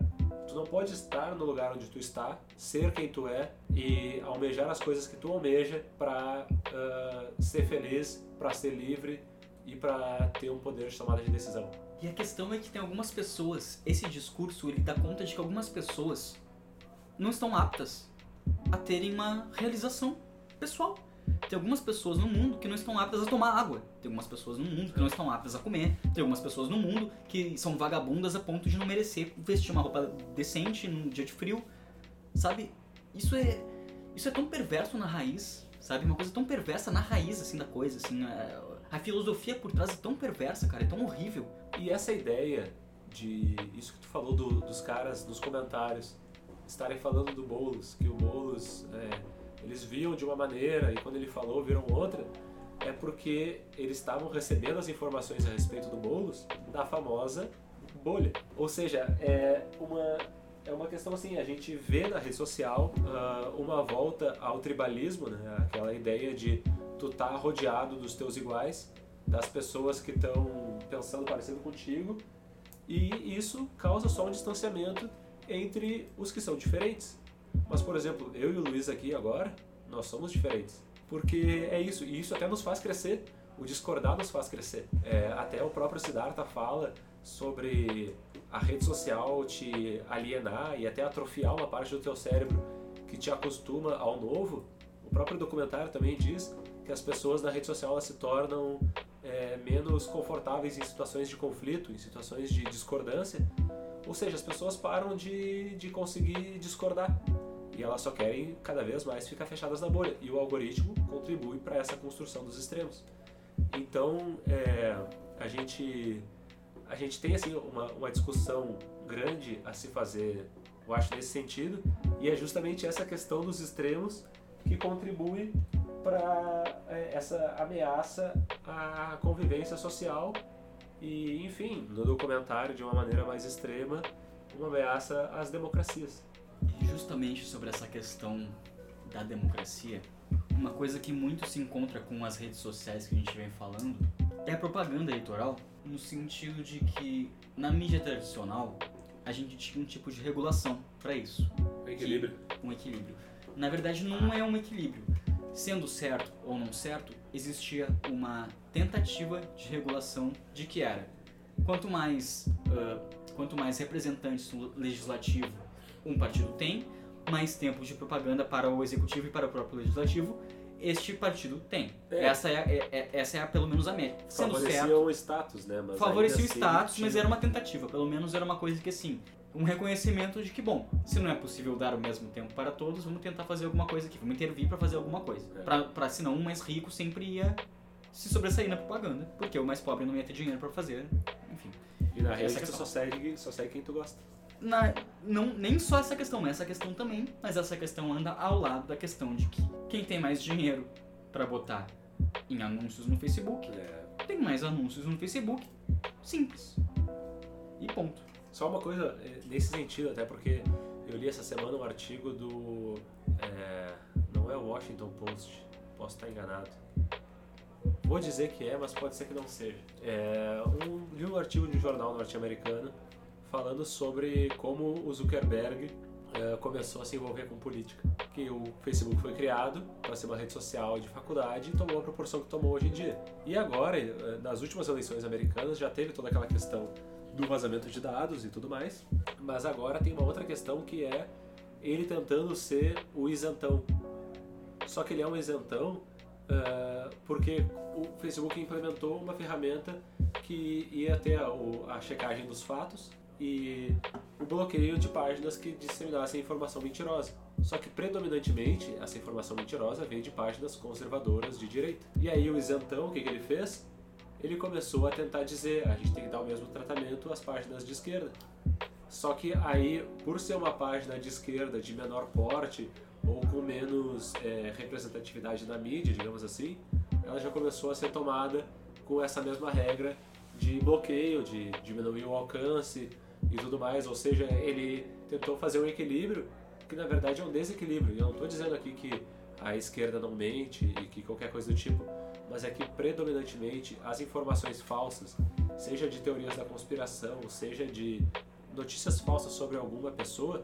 Tu não pode estar no lugar onde tu está, ser quem tu é e almejar as coisas que tu almeja para uh, ser feliz, para ser livre e para ter um poder de tomada de decisão. E a questão é que tem algumas pessoas, esse discurso ele dá conta de que algumas pessoas não estão aptas a terem uma realização pessoal. Tem algumas pessoas no mundo que não estão aptas a tomar água. Tem algumas pessoas no mundo que não estão aptas a comer. Tem algumas pessoas no mundo que são vagabundas a ponto de não merecer vestir uma roupa decente num dia de frio. Sabe? Isso é isso é tão perverso na raiz, sabe? Uma coisa tão perversa na raiz assim da coisa, assim, é, a filosofia por trás é tão perversa, cara, é tão horrível. E essa ideia de isso que tu falou do, dos caras nos comentários estarem falando do Boulos, que o Boulos é, eles viam de uma maneira e quando ele falou viram outra, é porque eles estavam recebendo as informações a respeito do Boulos da famosa bolha. Ou seja, é uma é uma questão assim, a gente vê na rede social uh, uma volta ao tribalismo, né? aquela ideia de tu tá rodeado dos teus iguais, das pessoas que estão pensando parecido contigo, e isso causa só um distanciamento entre os que são diferentes. Mas, por exemplo, eu e o Luiz aqui agora, nós somos diferentes. Porque é isso, e isso até nos faz crescer. O discordar nos faz crescer. É, até o próprio Siddhartha fala sobre a rede social te alienar e até atrofiar uma parte do teu cérebro que te acostuma ao novo. O próprio documentário também diz que as pessoas na rede social se tornam é, menos confortáveis em situações de conflito, em situações de discordância. Ou seja, as pessoas param de, de conseguir discordar e elas só querem cada vez mais ficar fechadas na bolha. E o algoritmo contribui para essa construção dos extremos. Então, é, a gente a gente tem assim uma, uma discussão grande a se fazer, eu acho nesse sentido, e é justamente essa questão dos extremos que contribui para é, essa ameaça à convivência social. E, enfim, no documentário de uma maneira mais extrema, uma ameaça às democracias. E justamente sobre essa questão da democracia, uma coisa que muito se encontra com as redes sociais que a gente vem falando é a propaganda eleitoral, no sentido de que na mídia tradicional a gente tinha um tipo de regulação para isso. Um equilíbrio. Que, um equilíbrio. Na verdade, não é um equilíbrio Sendo certo ou não certo, existia uma tentativa de regulação de que era quanto mais, uh, quanto mais representantes no legislativo um partido tem, mais tempo de propaganda para o executivo e para o próprio legislativo este partido tem. É. Essa é, é, é, essa é a, pelo menos a média. Sendo Favorecia certo, o status, né? Mas favorecia o assim, status, mas era uma tentativa. Pelo menos era uma coisa que assim, um reconhecimento de que, bom, se não é possível dar o mesmo tempo para todos, vamos tentar fazer alguma coisa aqui, vamos intervir para fazer alguma coisa. É. Pra, pra senão o mais rico sempre ia se sobressair na propaganda, porque o mais pobre não ia ter dinheiro para fazer, enfim. E na rede é tu só segue, só segue quem tu gosta. Na, não, nem só essa questão, mas essa questão também, mas essa questão anda ao lado da questão de que quem tem mais dinheiro para botar em anúncios no Facebook, É, tem mais anúncios no Facebook, simples. E ponto. Só uma coisa eh, nesse sentido, até porque eu li essa semana um artigo do. é, não é o Washington Post, posso estar enganado. Vou dizer que é, mas pode ser que não seja. É, um, li um artigo de um jornal norte-americano falando sobre como o Zuckerberg eh, começou a se envolver com política. Que o Facebook foi criado para ser uma rede social de faculdade e tomou a proporção que tomou hoje em dia. E agora, eh, nas últimas eleições americanas, já teve toda aquela questão do vazamento de dados e tudo mais, mas agora tem uma outra questão que é ele tentando ser o isentão. Só que ele é um isentão ah, porque o Facebook implementou uma ferramenta que ia ter a, a checagem dos fatos e o bloqueio de páginas que disseminassem informação mentirosa. Só que predominantemente essa informação mentirosa veio de páginas conservadoras de direita. E aí o isentão, o que, que ele fez? Ele começou a tentar dizer, a gente tem que dar o mesmo tratamento às páginas de esquerda. Só que aí, por ser uma página de esquerda de menor porte ou com menos é, representatividade na mídia, digamos assim, ela já começou a ser tomada com essa mesma regra de bloqueio, de diminuir o alcance e tudo mais. Ou seja, ele tentou fazer um equilíbrio que na verdade é um desequilíbrio. E eu não estou dizendo aqui que a esquerda não mente e que qualquer coisa do tipo, mas é que predominantemente as informações falsas, seja de teorias da conspiração, seja de notícias falsas sobre alguma pessoa,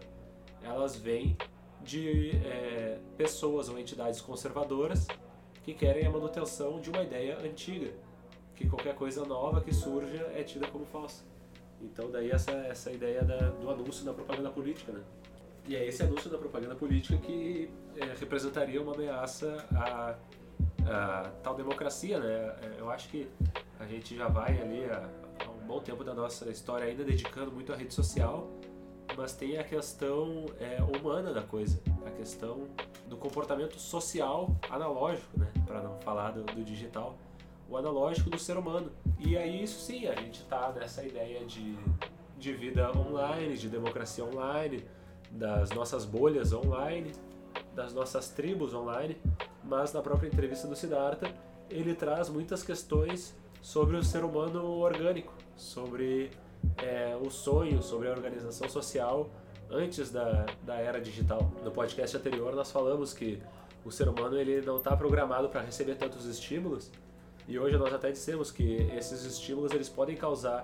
elas vêm de é, pessoas ou entidades conservadoras que querem a manutenção de uma ideia antiga, que qualquer coisa nova que surja é tida como falsa. Então daí essa, essa ideia da- do anúncio da propaganda política, né? E é esse anúncio da propaganda política que é, representaria uma ameaça à, à tal democracia, né? É, Eu acho que a gente já vai ali há, há um bom tempo da nossa história ainda dedicando muito à rede social, mas tem a questão é, humana da coisa, a questão do comportamento social analógico, né? Para não falar do, do digital, o analógico do ser humano. E aí isso sim, a gente tá nessa ideia de, de vida online, de democracia online, das nossas bolhas online, das nossas tribos online, mas na própria entrevista do Siddhartha ele traz muitas questões sobre o ser humano orgânico, sobre é, o sonho, sobre a organização social antes da, da era digital. No podcast anterior nós falamos que o ser humano ele não está programado para receber tantos estímulos e hoje nós até dissemos que esses estímulos eles podem causar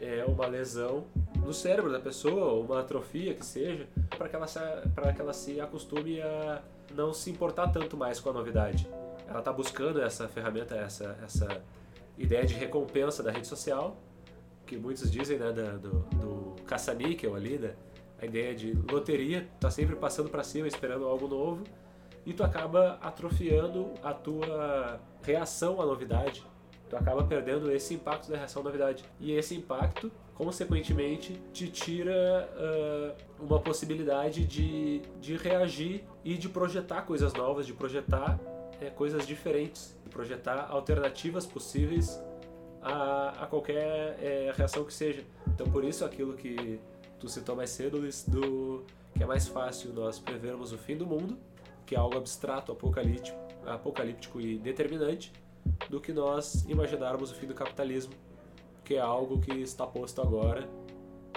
é, uma lesão no cérebro da pessoa, uma atrofia que seja, para que, ela se- que ela se acostume a não se importar tanto mais com a novidade. Ela está buscando essa ferramenta, essa, essa ideia de recompensa da rede social, que muitos dizem né, do, do caça-níquel ali, da, a ideia de loteria, tá sempre passando para cima esperando algo novo, e tu acaba atrofiando a tua reação à novidade. Tu acaba perdendo esse impacto da reação à novidade. E esse impacto, consequentemente, te tira ah, uma possibilidade de, de reagir e de projetar coisas novas, de projetar eh, coisas diferentes, de projetar alternativas possíveis a, a qualquer eh, reação que seja. Então, por isso, aquilo que tu citou mais cedo, do que é mais fácil nós prevermos o fim do mundo, que é algo abstrato, apocalíptico, apocalíptico e determinante, do que nós imaginarmos o fim do capitalismo, que é algo que está posto agora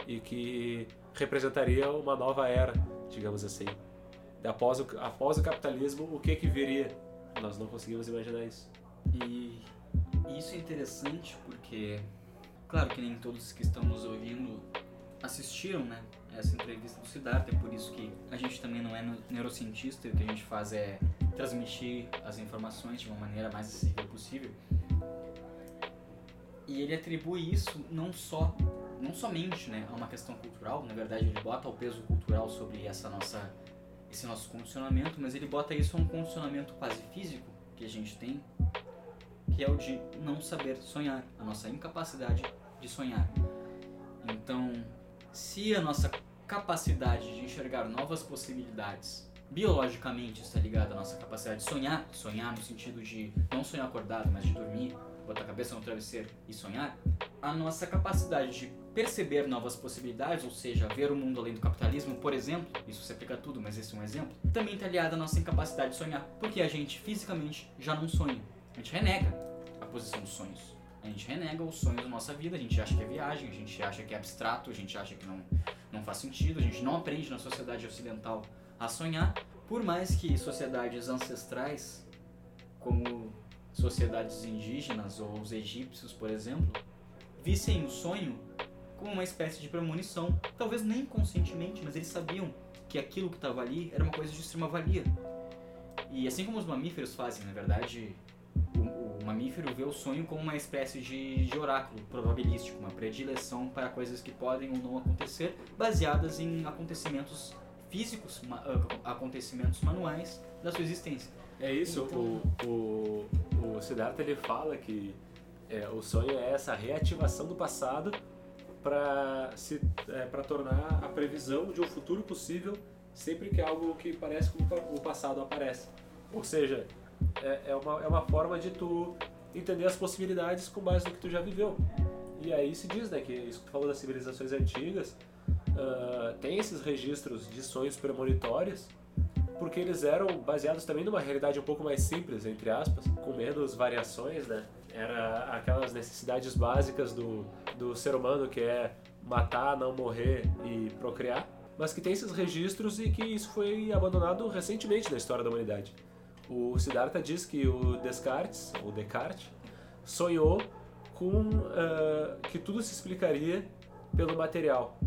e que representaria uma nova era, digamos assim. Após o, após o capitalismo, o que que viria? Nós não conseguimos imaginar isso. E isso é interessante porque, claro que nem todos que estão nos ouvindo assistiram, né, essa entrevista do Siddhartha, é por isso que a gente também não é neu- neurocientista e o que a gente faz é transmitir as informações de uma maneira mais acessível possível. E ele atribui isso não só, não somente, né, a uma questão cultural, na verdade ele bota o peso cultural sobre essa nossa esse nosso condicionamento, mas ele bota isso a um condicionamento quase físico que a gente tem, que é o de não saber sonhar, a nossa incapacidade de sonhar. Então, se a nossa capacidade de enxergar novas possibilidades biologicamente está ligado? À nossa capacidade de sonhar, sonhar no sentido de não sonhar acordado, mas de dormir, botar a cabeça no travesseiro e sonhar, a nossa capacidade de perceber novas possibilidades, ou seja, ver o mundo além do capitalismo, por exemplo, isso se aplica a tudo, mas esse é um exemplo, também está ligado à nossa incapacidade de sonhar, porque a gente fisicamente já não sonha, a gente renega a posição dos sonhos. A gente renega os sonhos da nossa vida, a gente acha que é viagem, a gente acha que é abstrato, a gente acha que não, não faz sentido, a gente não aprende na sociedade ocidental a sonhar, por mais que sociedades ancestrais, como sociedades indígenas ou os egípcios, por exemplo, vissem o sonho como uma espécie de premonição, talvez nem conscientemente, mas eles sabiam que aquilo que estava ali era uma coisa de extrema valia. E assim como os mamíferos fazem, na verdade, mamífero vê o sonho como uma espécie de, de oráculo probabilístico, uma predileção para coisas que podem ou não acontecer, baseadas em acontecimentos físicos, ah, acontecimentos manuais da sua existência. É isso, então... o, o, o Siddhartha ele fala que é, o sonho é essa reativação do passado para se é, para tornar a previsão de um futuro possível sempre que algo que parece com o passado aparece. Ou seja, é, é, uma, é uma forma de tu entender as possibilidades com base no que tu já viveu. E aí se diz, né, que isso que tu falou das civilizações antigas, uh, tem esses registros de sonhos premonitórios, porque eles eram baseados também numa realidade um pouco mais simples, entre aspas, com menos variações, né? Era aquelas necessidades básicas do, do ser humano, que é matar, não morrer e procriar, mas que tem esses registros e que isso foi abandonado recentemente na história da humanidade. O Siddhartha diz que o Descartes, ou Descartes, sonhou com uh, que tudo se explicaria pelo material,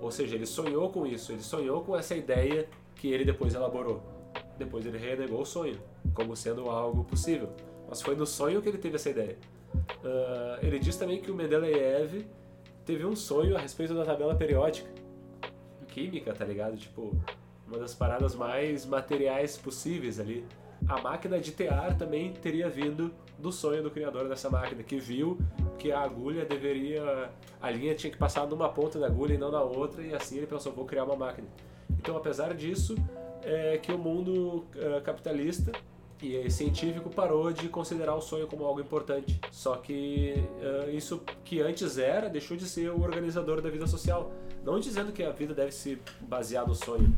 ou seja, ele sonhou com isso, ele sonhou com essa ideia que ele depois elaborou. Depois ele renegou o sonho, como sendo algo possível. Mas foi no sonho que ele teve essa ideia. Uh, ele diz também que o Mendeleev teve um sonho a respeito da tabela periódica. Química, tá ligado? Tipo, uma das paradas mais materiais possíveis ali a máquina de tear também teria vindo do sonho do criador dessa máquina, que viu que a agulha deveria. a linha tinha que passar numa ponta da agulha e não na outra, e assim ele pensou: vou criar uma máquina. Então, apesar disso, é que o mundo é, capitalista e científico parou de considerar o sonho como algo importante. Só que uh, isso que antes era deixou de ser o organizador da vida social. Não dizendo que a vida deve se basear no sonho,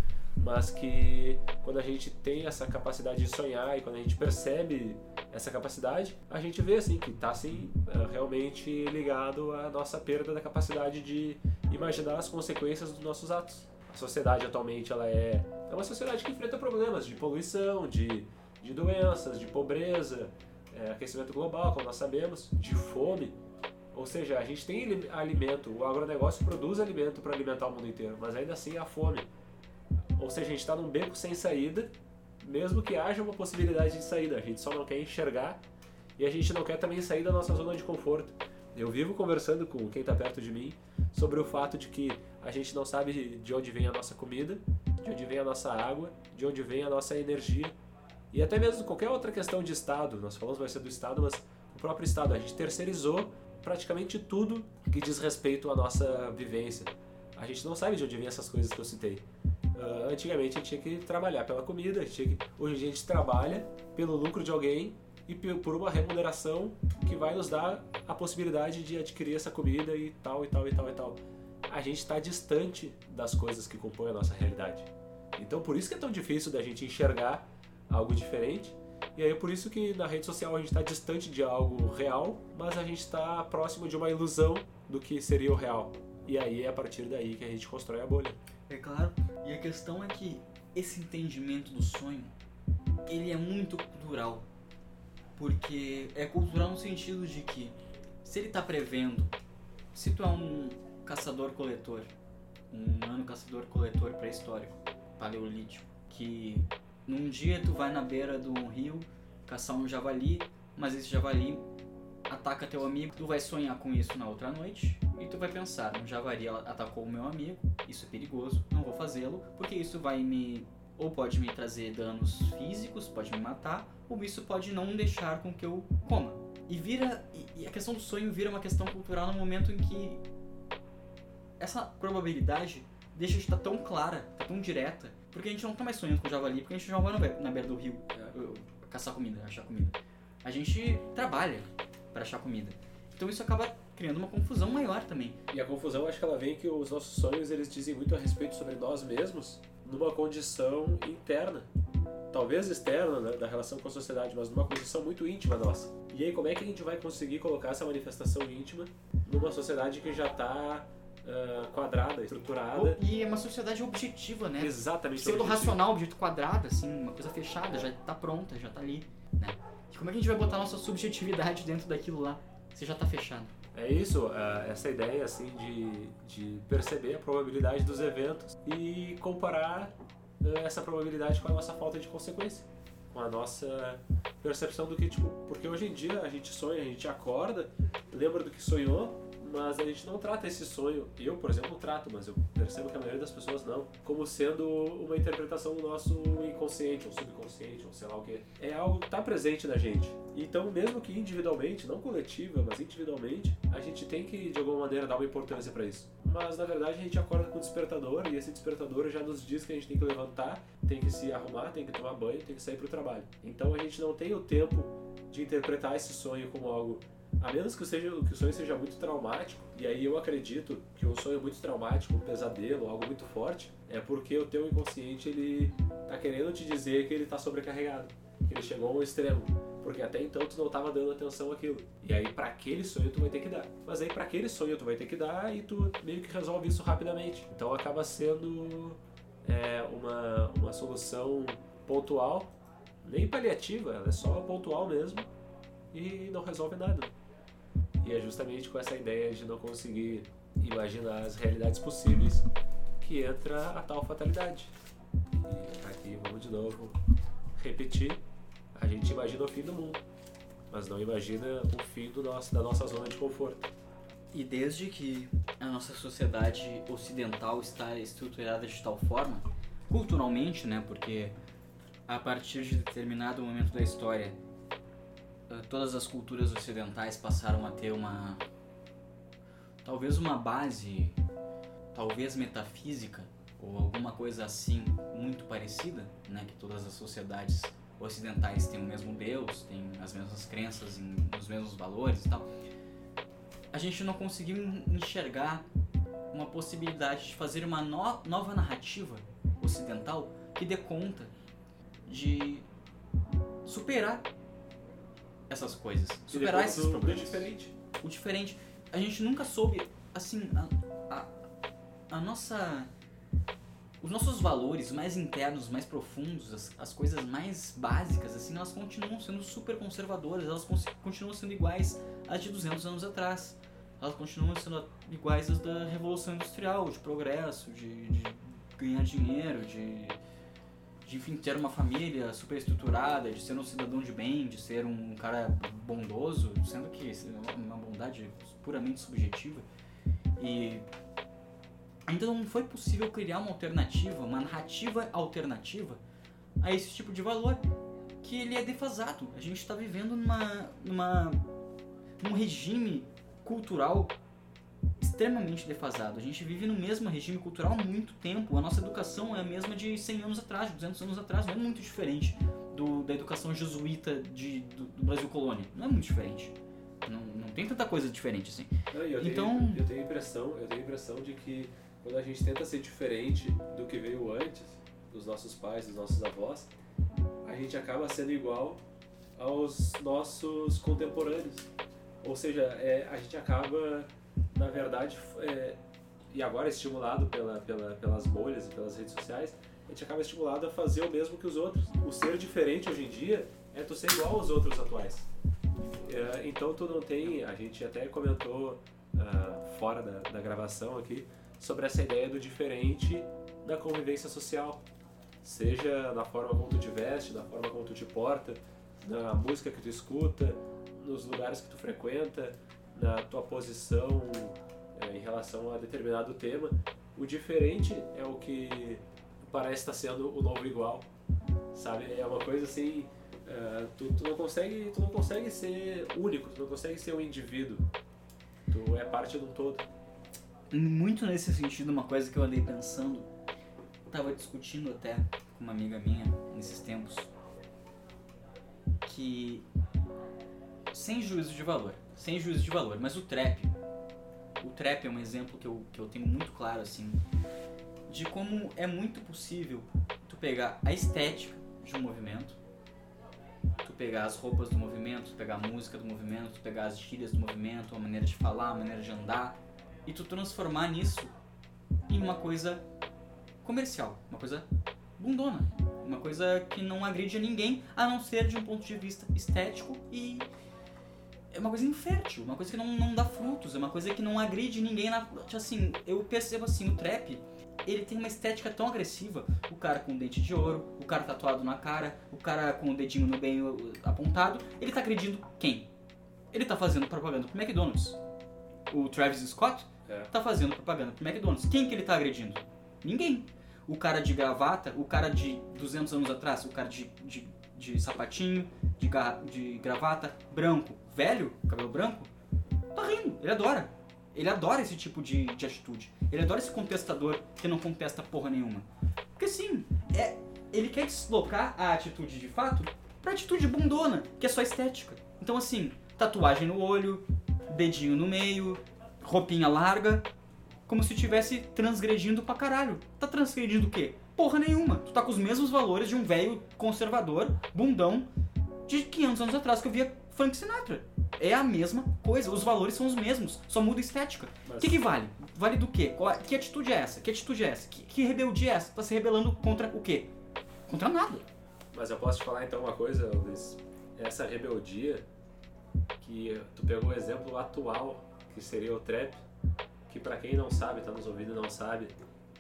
mas que quando a gente tem essa capacidade de sonhar e quando a gente percebe essa capacidade, a gente vê assim que está assim, é, realmente ligado à nossa perda da capacidade de imaginar as consequências dos nossos atos. A sociedade atualmente ela é, é uma sociedade que enfrenta problemas de poluição, de, de doenças, de pobreza, é, aquecimento global, como nós sabemos, de fome. Ou seja, a gente tem alimento, o agronegócio produz alimento para alimentar o mundo inteiro, mas ainda assim há fome. Ou seja, a gente está num beco sem saída, mesmo que haja uma possibilidade de saída. A gente só não quer enxergar e a gente não quer também sair da nossa zona de conforto. Eu vivo conversando com quem está perto de mim sobre o fato de que a gente não sabe de onde vem a nossa comida, de onde vem a nossa água, de onde vem a nossa energia e até mesmo qualquer outra questão de Estado. Nós falamos vai ser do Estado, mas o próprio Estado. A gente terceirizou praticamente tudo que diz respeito à nossa vivência. A gente não sabe de onde vem essas coisas que eu citei. Uh, antigamente a gente tinha que trabalhar pela comida, a que, hoje em dia a gente trabalha pelo lucro de alguém e por uma remuneração que vai nos dar a possibilidade de adquirir essa comida e tal e tal e tal e tal. A gente está distante das coisas que compõem a nossa realidade. Então por isso que é tão difícil da gente enxergar algo diferente. E aí é por isso que na rede social a gente está distante de algo real, mas a gente está próximo de uma ilusão do que seria o real. E aí é a partir daí que a gente constrói a bolha. É claro. E a questão é que esse entendimento do sonho, ele é muito cultural. Porque é cultural no sentido de que se ele está prevendo, se tu é um caçador-coletor, um humano caçador-coletor pré-histórico, paleolítico, que num dia tu vai na beira de um rio caçar um javali, mas esse javali ataca teu amigo, tu vai sonhar com isso na outra noite e tu vai pensar, um javali atacou o meu amigo, isso é perigoso, não vou fazê-lo, porque isso vai me ou pode me trazer danos físicos, pode me matar, ou isso pode não deixar com que eu coma. E vira e a questão do sonho vira uma questão cultural no momento em que essa probabilidade deixa de estar tão clara, tá tão direta, porque a gente não tá mais sonhando com o javali, porque a gente já vai na be- na beira do rio É. caçar comida, achar comida. A gente trabalha para achar comida. Então isso acaba criando uma confusão maior também. E a confusão, acho que ela vem que os nossos sonhos, eles dizem muito a respeito sobre nós mesmos numa condição interna. Talvez externa, né, da relação com a sociedade, mas numa condição muito íntima nossa. E aí, como é que a gente vai conseguir colocar essa manifestação íntima numa sociedade que já está quadrada, estruturada? E é uma sociedade objetiva, né? Exatamente. Pseudo racional, objeto quadrado, assim, uma coisa fechada, já tá pronta, já tá ali, né? E como é que a gente vai botar nossa subjetividade dentro daquilo lá? Se já tá fechado. É isso, ah, essa ideia assim de, de perceber a probabilidade dos eventos e comparar ah, essa probabilidade com a nossa falta de consequência, com a nossa percepção do que, tipo, porque hoje em dia a gente sonha, a gente acorda, lembra do que sonhou, mas a gente não trata esse sonho, eu, por exemplo, trato, mas eu percebo que a maioria das pessoas não, como sendo uma interpretação do nosso inconsciente, ou subconsciente, ou sei lá o que. É algo que está presente na gente. Então, mesmo que individualmente, não coletiva, mas individualmente, a gente tem que, de alguma maneira, dar uma importância para isso. Mas, na verdade, a gente acorda com o despertador, e esse despertador já nos diz que a gente tem que levantar, tem que se arrumar, tem que tomar banho, tem que sair para o trabalho. Então, a gente não tem o tempo de interpretar esse sonho como algo a menos que, seja, que o sonho seja muito traumático, e aí eu acredito que um sonho muito traumático, um pesadelo, algo muito forte, é porque o teu inconsciente ele tá querendo te dizer que ele tá sobrecarregado, que ele chegou ao extremo, porque até então tu não tava dando atenção àquilo. E aí para aquele sonho tu vai ter que dar. Mas aí para aquele sonho tu vai ter que dar e tu meio que resolve isso rapidamente. Então acaba sendo é, uma, uma solução pontual, nem paliativa, ela é só pontual mesmo e não resolve nada. E é justamente com essa ideia de não conseguir imaginar as realidades possíveis que entra a tal fatalidade. E aqui vamos de novo repetir: a gente imagina o fim do mundo, mas não imagina o fim do nosso, da nossa zona de conforto. E desde que a nossa sociedade ocidental está estruturada de tal forma, culturalmente, né, porque a partir de determinado momento da história, todas as culturas ocidentais passaram a ter uma talvez uma base, talvez metafísica ou alguma coisa assim muito parecida, né, que todas as sociedades ocidentais têm o mesmo Deus, têm as mesmas crenças, em, os mesmos valores e tal a gente não conseguiu enxergar uma possibilidade de fazer uma no nova narrativa ocidental que dê conta de superar essas coisas, superar esses problemas. diferente. O diferente, a gente nunca soube, assim, a, a, a nossa. Os nossos valores mais internos, mais profundos, as, as coisas mais básicas, assim, elas continuam sendo super conservadoras, elas continuam sendo iguais às de 200 anos atrás. Elas continuam sendo iguais às da Revolução Industrial, de progresso, de, de ganhar dinheiro, de, de, enfim, ter uma família super estruturada, de ser um cidadão de bem, de ser um cara bondoso, sendo que é uma bondade puramente subjetiva. E então não foi possível criar uma alternativa, uma narrativa alternativa a esse tipo de valor que ele é defasado. A gente está vivendo numa, numa num regime cultural extremamente defasado. A gente vive no mesmo regime cultural há muito tempo. A nossa educação é a mesma de 100 anos atrás, 200 anos atrás. Não é muito diferente do, da educação jesuíta de, do, do Brasil colônia. Não é muito diferente. Não, não tem tanta coisa diferente assim. Não, eu, Então- tenho, eu tenho a impressão, eu tenho a impressão de que quando a gente tenta ser diferente do que veio antes, dos nossos pais, dos nossos avós, a gente acaba sendo igual aos nossos contemporâneos. Ou seja, é, a gente acaba, na verdade, é, e agora estimulado pela, pela, pelas bolhas e pelas redes sociais, a gente acaba estimulado a fazer o mesmo que os outros. O ser diferente hoje em dia é tu ser igual aos outros atuais. É, então tu não tem, a gente até comentou ah, fora da, da gravação aqui sobre essa ideia do diferente da convivência social, seja na forma como tu te veste, na forma como tu te porta, na música que tu escuta, nos lugares que tu frequenta, na tua posição é, em relação a determinado tema. O diferente é o que parece estar sendo o novo igual, sabe? É uma coisa assim, ah, tu, tu não consegue, tu não consegue ser único, tu não consegue ser um indivíduo. Tu é parte de um todo. muito nesse sentido, uma coisa que eu andei pensando, eu tava discutindo até com uma amiga minha nesses tempos, que sem juízo de valor, sem juízo de valor, mas o trap, o trap é um exemplo que eu, que eu tenho muito claro assim, de como é muito possível tu pegar a estética de um movimento, tu pegar as roupas do movimento, tu pegar a música do movimento, tu pegar as gírias do movimento, a maneira de falar, a maneira de andar, e tu transformar nisso em uma coisa comercial, uma coisa bundona, uma coisa que não agride a ninguém, a não ser de um ponto de vista estético e é uma coisa infértil, uma coisa que não, não dá frutos, é uma coisa que não agride ninguém. Na, assim, eu percebo assim, o trap, ele tem uma estética tão agressiva. O cara com dente de ouro, o cara tatuado na cara, o cara com o dedinho no bem apontado, ele tá agredindo quem? Ele tá fazendo propaganda pro McDonald's. O Travis Scott É. tá fazendo propaganda pro McDonald's. Quem que ele tá agredindo? Ninguém. O cara de gravata, o cara de 200 anos atrás, o cara de, de, de sapatinho, de, de gravata, branco, velho, cabelo branco, tá rindo, ele adora. Ele adora esse tipo de, de atitude. Ele adora esse contestador que não contesta porra nenhuma. Porque sim, é, ele quer deslocar a atitude de fato pra atitude bundona, que é só estética. Então assim, tatuagem no olho, dedinho no meio, roupinha larga, como se estivesse transgredindo pra caralho. Tá transgredindo o quê? Porra nenhuma. Tu tá com os mesmos valores de um velho conservador, bundão, de 500 anos atrás que eu via Frank Sinatra. É a mesma coisa, os valores são os mesmos, só muda a estética. O Mas- que, que vale? Vale do quê? Qual que atitude é essa? Que atitude é essa? Que, que rebeldia é essa? Tá se rebelando contra o quê? Contra nada. Mas eu posso te falar então uma coisa, Luiz. Essa rebeldia, que tu pegou o exemplo atual, que seria o trap, que pra quem não sabe, tá nos ouvindo e não sabe,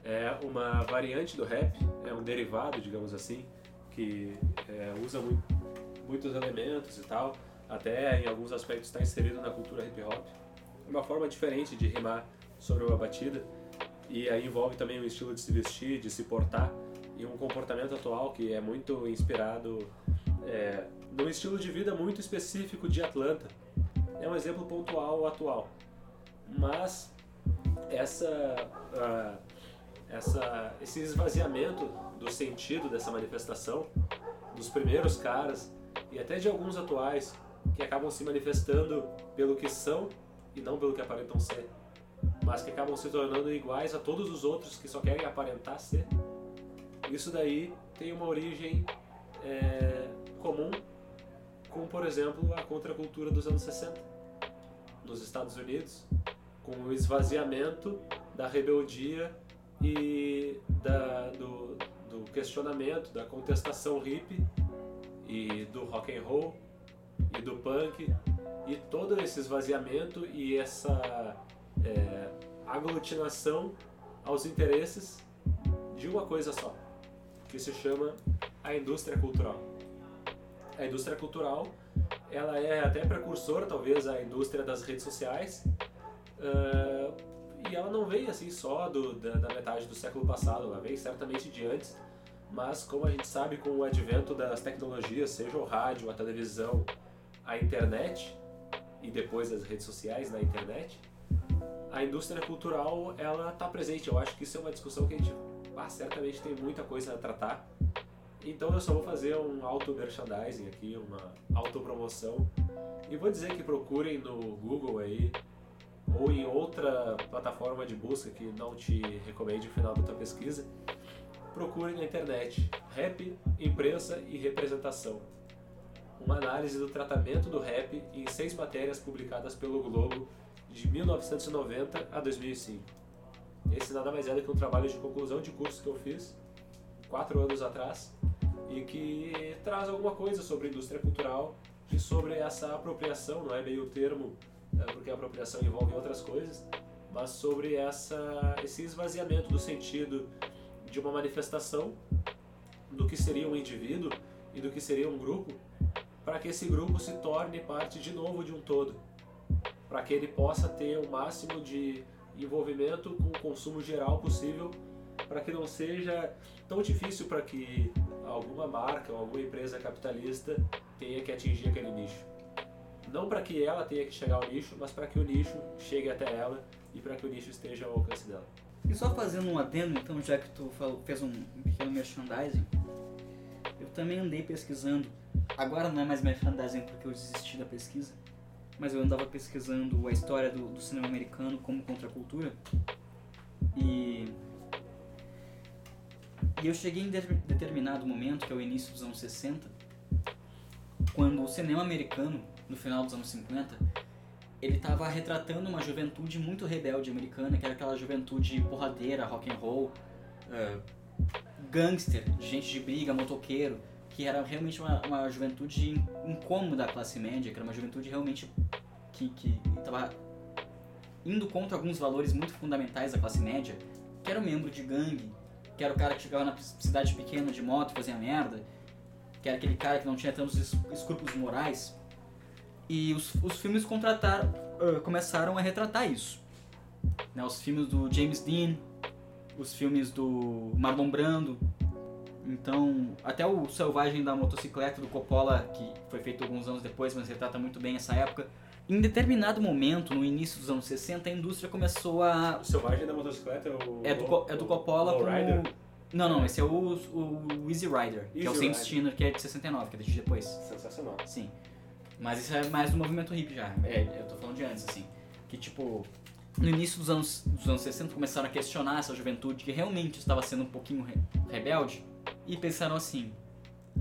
é uma variante do rap, é um derivado, digamos assim, que é, usa mui- muitos elementos e tal, até em alguns aspectos está inserido na cultura hip hop. É uma forma diferente de rimar sobre uma batida, e aí envolve também um estilo de se vestir, de se portar, e um comportamento atual que é muito inspirado é, num estilo de vida muito específico de Atlanta. É um exemplo pontual atual. Mas essa, ah, essa, esse esvaziamento do sentido dessa manifestação, dos primeiros caras e até de alguns atuais que acabam se manifestando pelo que são e não pelo que aparentam ser, mas que acabam se tornando iguais a todos os outros que só querem aparentar ser. Isso daí tem uma origem é, comum com, por exemplo, a contracultura dos anos 60 nos Estados Unidos, com o esvaziamento da rebeldia e da, do, do questionamento, da contestação hippie e do rock and roll e do punk e todo esse esvaziamento e essa é, aglutinação aos interesses de uma coisa só, que se chama a indústria cultural. A indústria cultural ela é até precursora, talvez, à indústria das redes sociais. ah, e ela não veio assim só do, da, da metade do século passado, ela veio certamente de antes. Mas, como a gente sabe, com o advento das tecnologias, seja o rádio, a televisão, a internet e depois as redes sociais na internet, a indústria cultural ela está presente. Eu acho que isso é uma discussão que a gente ah, certamente tem muita coisa a tratar. Então eu só vou fazer um auto-merchandising aqui, uma autopromoção. E vou dizer que procurem no Google aí, ou em outra plataforma de busca que não te recomende no final da tua pesquisa. Procurem na internet Rap, Imprensa e Representação. Uma análise do tratamento do rap em seis matérias publicadas pelo Globo de 1990 a 2005. Esse nada mais é do que um trabalho de conclusão de curso que eu fiz quatro anos atrás e que traz alguma coisa sobre a indústria cultural e sobre essa apropriação, não é meio termo, é, porque a apropriação envolve outras coisas, mas sobre essa, esse esvaziamento do sentido de uma manifestação do que seria um indivíduo e do que seria um grupo, para que esse grupo se torne parte de novo de um todo, para que ele possa ter o máximo de envolvimento com o consumo geral possível para que não seja tão difícil para que alguma marca ou alguma empresa capitalista tenha que atingir aquele nicho. Não para que ela tenha que chegar ao nicho, mas para que o nicho chegue até ela e para que o nicho esteja ao alcance dela. E só fazendo um adendo, então, já que tu falou, fez um pequeno merchandising, eu também andei pesquisando. Agora não é mais merchandising porque eu desisti da pesquisa, mas eu andava pesquisando a história do, do cinema americano como contracultura. E. E eu cheguei em de determinado momento, que é o início dos anos 60, quando o cinema americano, no final dos anos 50, ele estava retratando uma juventude muito rebelde americana, que era aquela juventude porradeira, rock and roll, uh, gangster, gente de briga, motoqueiro, que era realmente uma, uma juventude incômoda da classe média, que era uma juventude realmente que estava indo contra alguns valores muito fundamentais da classe média, que era o membro de gangue, que era o cara que chegava na cidade pequena de moto e fazia merda, que era aquele cara que não tinha tantos escrúpulos morais. E os, os filmes contrataram, uh, começaram a retratar isso. Né, os filmes do James Dean, os filmes do Marlon Brando. Então, até o Selvagem da Motocicleta do Coppola, que foi feito alguns anos depois, mas retrata muito bem essa época. Em determinado momento, no início dos anos 60, a indústria começou a. O Selvagem da Motocicleta é o. É do, é do Coppola Rider? Não, não, esse é o, o Easy Rider, que é o Sam. Steiner, que é de 69, que é de depois. Sensacional. Sim. Mas isso é mais do movimento hippie já. É, eu tô falando de antes, assim. Que tipo, no início dos anos, dos anos 60 começaram a questionar essa juventude que realmente estava sendo um pouquinho re- rebelde e pensaram assim: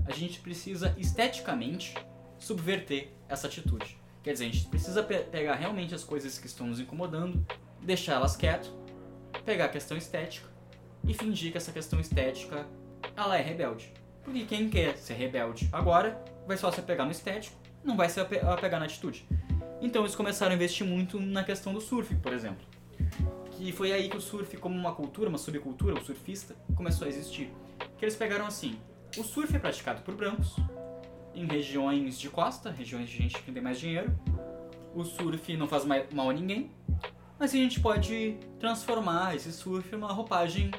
a gente precisa esteticamente subverter essa atitude. Quer dizer, a gente precisa pe- pegar realmente as coisas que estão nos incomodando, deixá-las quieto, pegar a questão estética e fingir que essa questão estética ela é rebelde. Porque quem quer ser rebelde agora vai só se apegar no estético, não vai se ape- apegar na atitude. Então eles começaram a investir muito na questão do surf, por exemplo. Que foi aí que o surf, como uma cultura, uma subcultura, o surfista, começou a existir. Que eles pegaram assim: o surf é praticado por brancos, em regiões de costa, regiões de gente que tem mais dinheiro. O surf não faz mal a ninguém, mas a gente pode transformar esse surf numa roupagem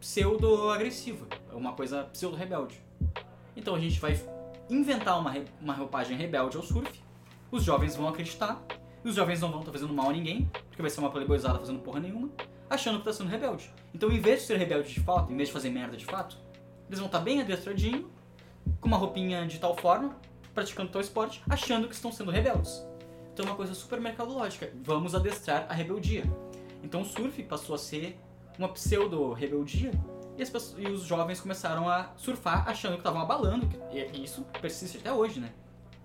pseudo-agressiva, uma coisa pseudo-rebelde. Então a gente vai inventar uma, uma roupagem rebelde ao surf, os jovens vão acreditar, e os jovens não vão estar fazendo mal a ninguém, porque vai ser uma playboyzada fazendo porra nenhuma, achando que tá sendo rebelde. Então em vez de ser rebelde de fato, em vez de fazer merda de fato, eles vão estar bem adestradinho, com uma roupinha de tal forma, praticando tal esporte, achando que estão sendo rebeldes. Então é uma coisa super mercadológica. Vamos adestrar a rebeldia. Então o surf passou a ser uma pseudo-rebeldia e, e os jovens começaram a surfar achando que estavam abalando. E isso persiste até hoje, né?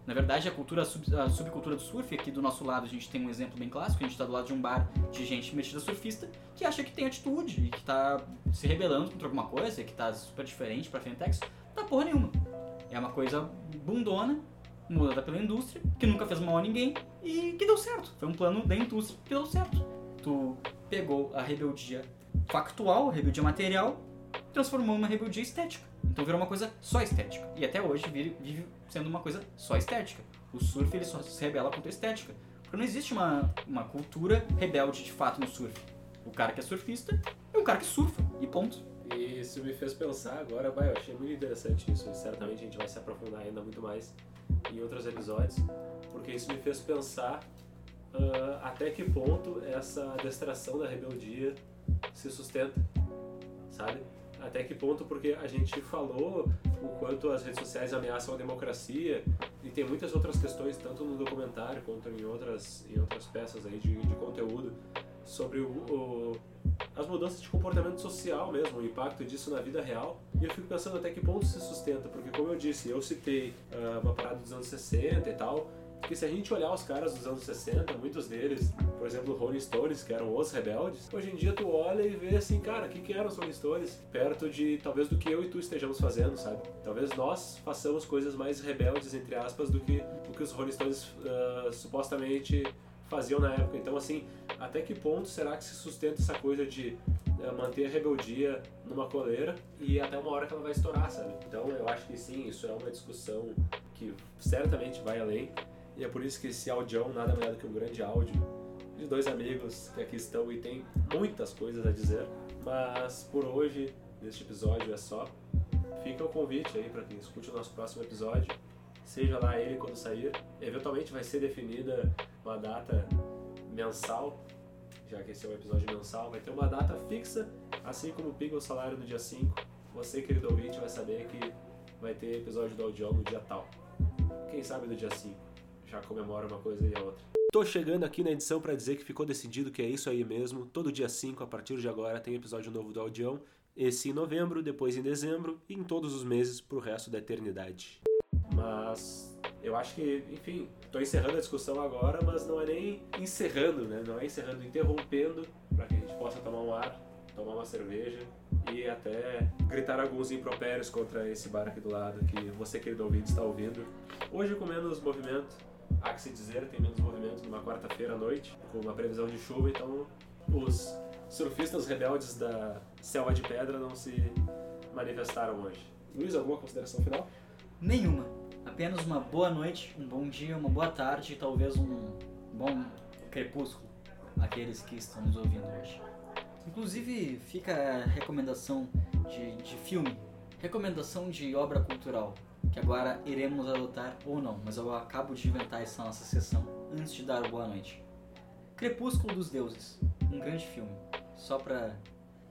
Na verdade, a cultura, a sub- a subcultura do surf, aqui do nosso lado a gente tem um exemplo bem clássico, a gente está do lado de um bar de gente metida surfista que acha que tem atitude e que tá se rebelando contra alguma coisa, que tá super diferente pra Fentex, tá porra nenhuma. É uma coisa bundona, mudada pela indústria, que nunca fez mal a ninguém e que deu certo. Foi um plano da indústria que deu certo. Tu pegou a rebeldia factual, a rebeldia material, transformou numa rebeldia estética. Então virou uma coisa só estética. E até hoje vive, sendo uma coisa só estética. O surf ele só se rebela contra a estética. Porque não existe uma, uma cultura rebelde de fato no surf. O cara que é surfista é um cara que surfa. E ponto. E isso me fez pensar agora, vai, eu achei muito interessante isso, certamente a gente vai se aprofundar ainda muito mais em outros episódios, porque isso me fez pensar ah, até que ponto essa adestração da rebeldia se sustenta, sabe? Até que ponto, porque a gente falou o quanto as redes sociais ameaçam a democracia e tem muitas outras questões, tanto no documentário quanto em outras, em outras peças aí de, de conteúdo, sobre o, o- as mudanças de comportamento social mesmo, o impacto disso na vida real. E eu fico pensando até que ponto se sustenta, porque como eu disse, eu citei ah, uma parada dos anos 60 e tal, que se a gente olhar os caras dos anos 60, muitos deles, por exemplo, Rolling Stones, que eram os rebeldes, hoje em dia tu olha e vê assim, cara, o que, que eram os Rolling Stones? Perto de talvez do que eu e tu estejamos fazendo, sabe? Talvez nós façamos coisas mais rebeldes, entre aspas, do que que os Rolling Stones ah, supostamente faziam na época. Então, assim, até que ponto será que se sustenta essa coisa de eh, manter a rebeldia numa coleira e até uma hora que ela vai estourar, sabe? Então, eu acho que sim, isso é uma discussão que certamente vai além. E é por isso que esse audião nada melhor do que um grande áudio de dois amigos que aqui estão e tem muitas coisas a dizer. Mas por hoje, neste episódio é só. Fica o convite aí para quem escute o nosso próximo episódio. seja lá ele quando sair. Eventualmente vai ser definida uma data mensal, já que esse é um episódio mensal, vai ter uma data fixa, assim como pinga o salário no dia 5. Você, querido ouvinte, vai saber que vai ter episódio do Audião no dia tal. Quem sabe no dia 5, já comemora uma coisa e a outra. Tô chegando aqui na edição para dizer que ficou decidido que é isso aí mesmo. Todo dia 5, a partir de agora, tem episódio novo do Audião. Esse em novembro, depois em dezembro e em todos os meses pro resto da eternidade. Mas eu acho que, enfim, tô encerrando a discussão agora, mas não é nem encerrando, né? Não é encerrando, interrompendo para que a gente possa tomar um ar, tomar uma cerveja e até gritar alguns impropérios contra esse bar aqui do lado que você, querido ouvinte, está ouvindo. Hoje com menos movimento, há que se dizer, tem menos movimento numa quarta-feira à noite, com uma previsão de chuva, então os surfistas rebeldes da selva de pedra não se manifestaram hoje. Luiz, alguma consideração final? Nenhuma. Apenas uma boa noite, um bom dia, uma boa tarde e talvez um bom crepúsculo aqueles que estão nos ouvindo hoje. Inclusive, fica a recomendação de, de filme, recomendação de obra cultural, que agora iremos adotar ou não, mas eu acabo de inventar essa nossa sessão antes de dar boa noite. Crepúsculo dos Deuses, um grande filme, só para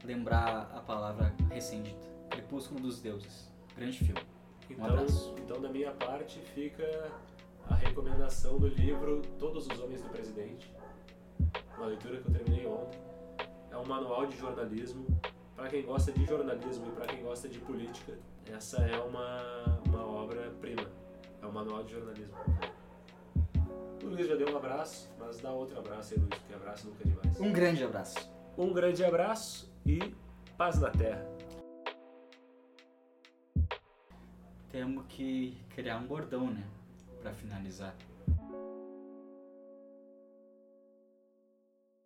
lembrar a palavra recém-dita. Crepúsculo dos Deuses, grande filme. Um Então, abraço. então, da minha parte, fica a recomendação do livro Todos os Homens do Presidente, uma leitura que eu terminei ontem. É um manual de jornalismo para quem gosta de jornalismo e para quem gosta de política. Essa é uma, uma obra-prima, é um manual de jornalismo. O Luiz já deu um abraço, mas dá outro abraço aí, Luiz, porque abraço nunca é demais. Um grande abraço. Um grande abraço e paz na terra. Temos que criar um bordão, né? Pra finalizar.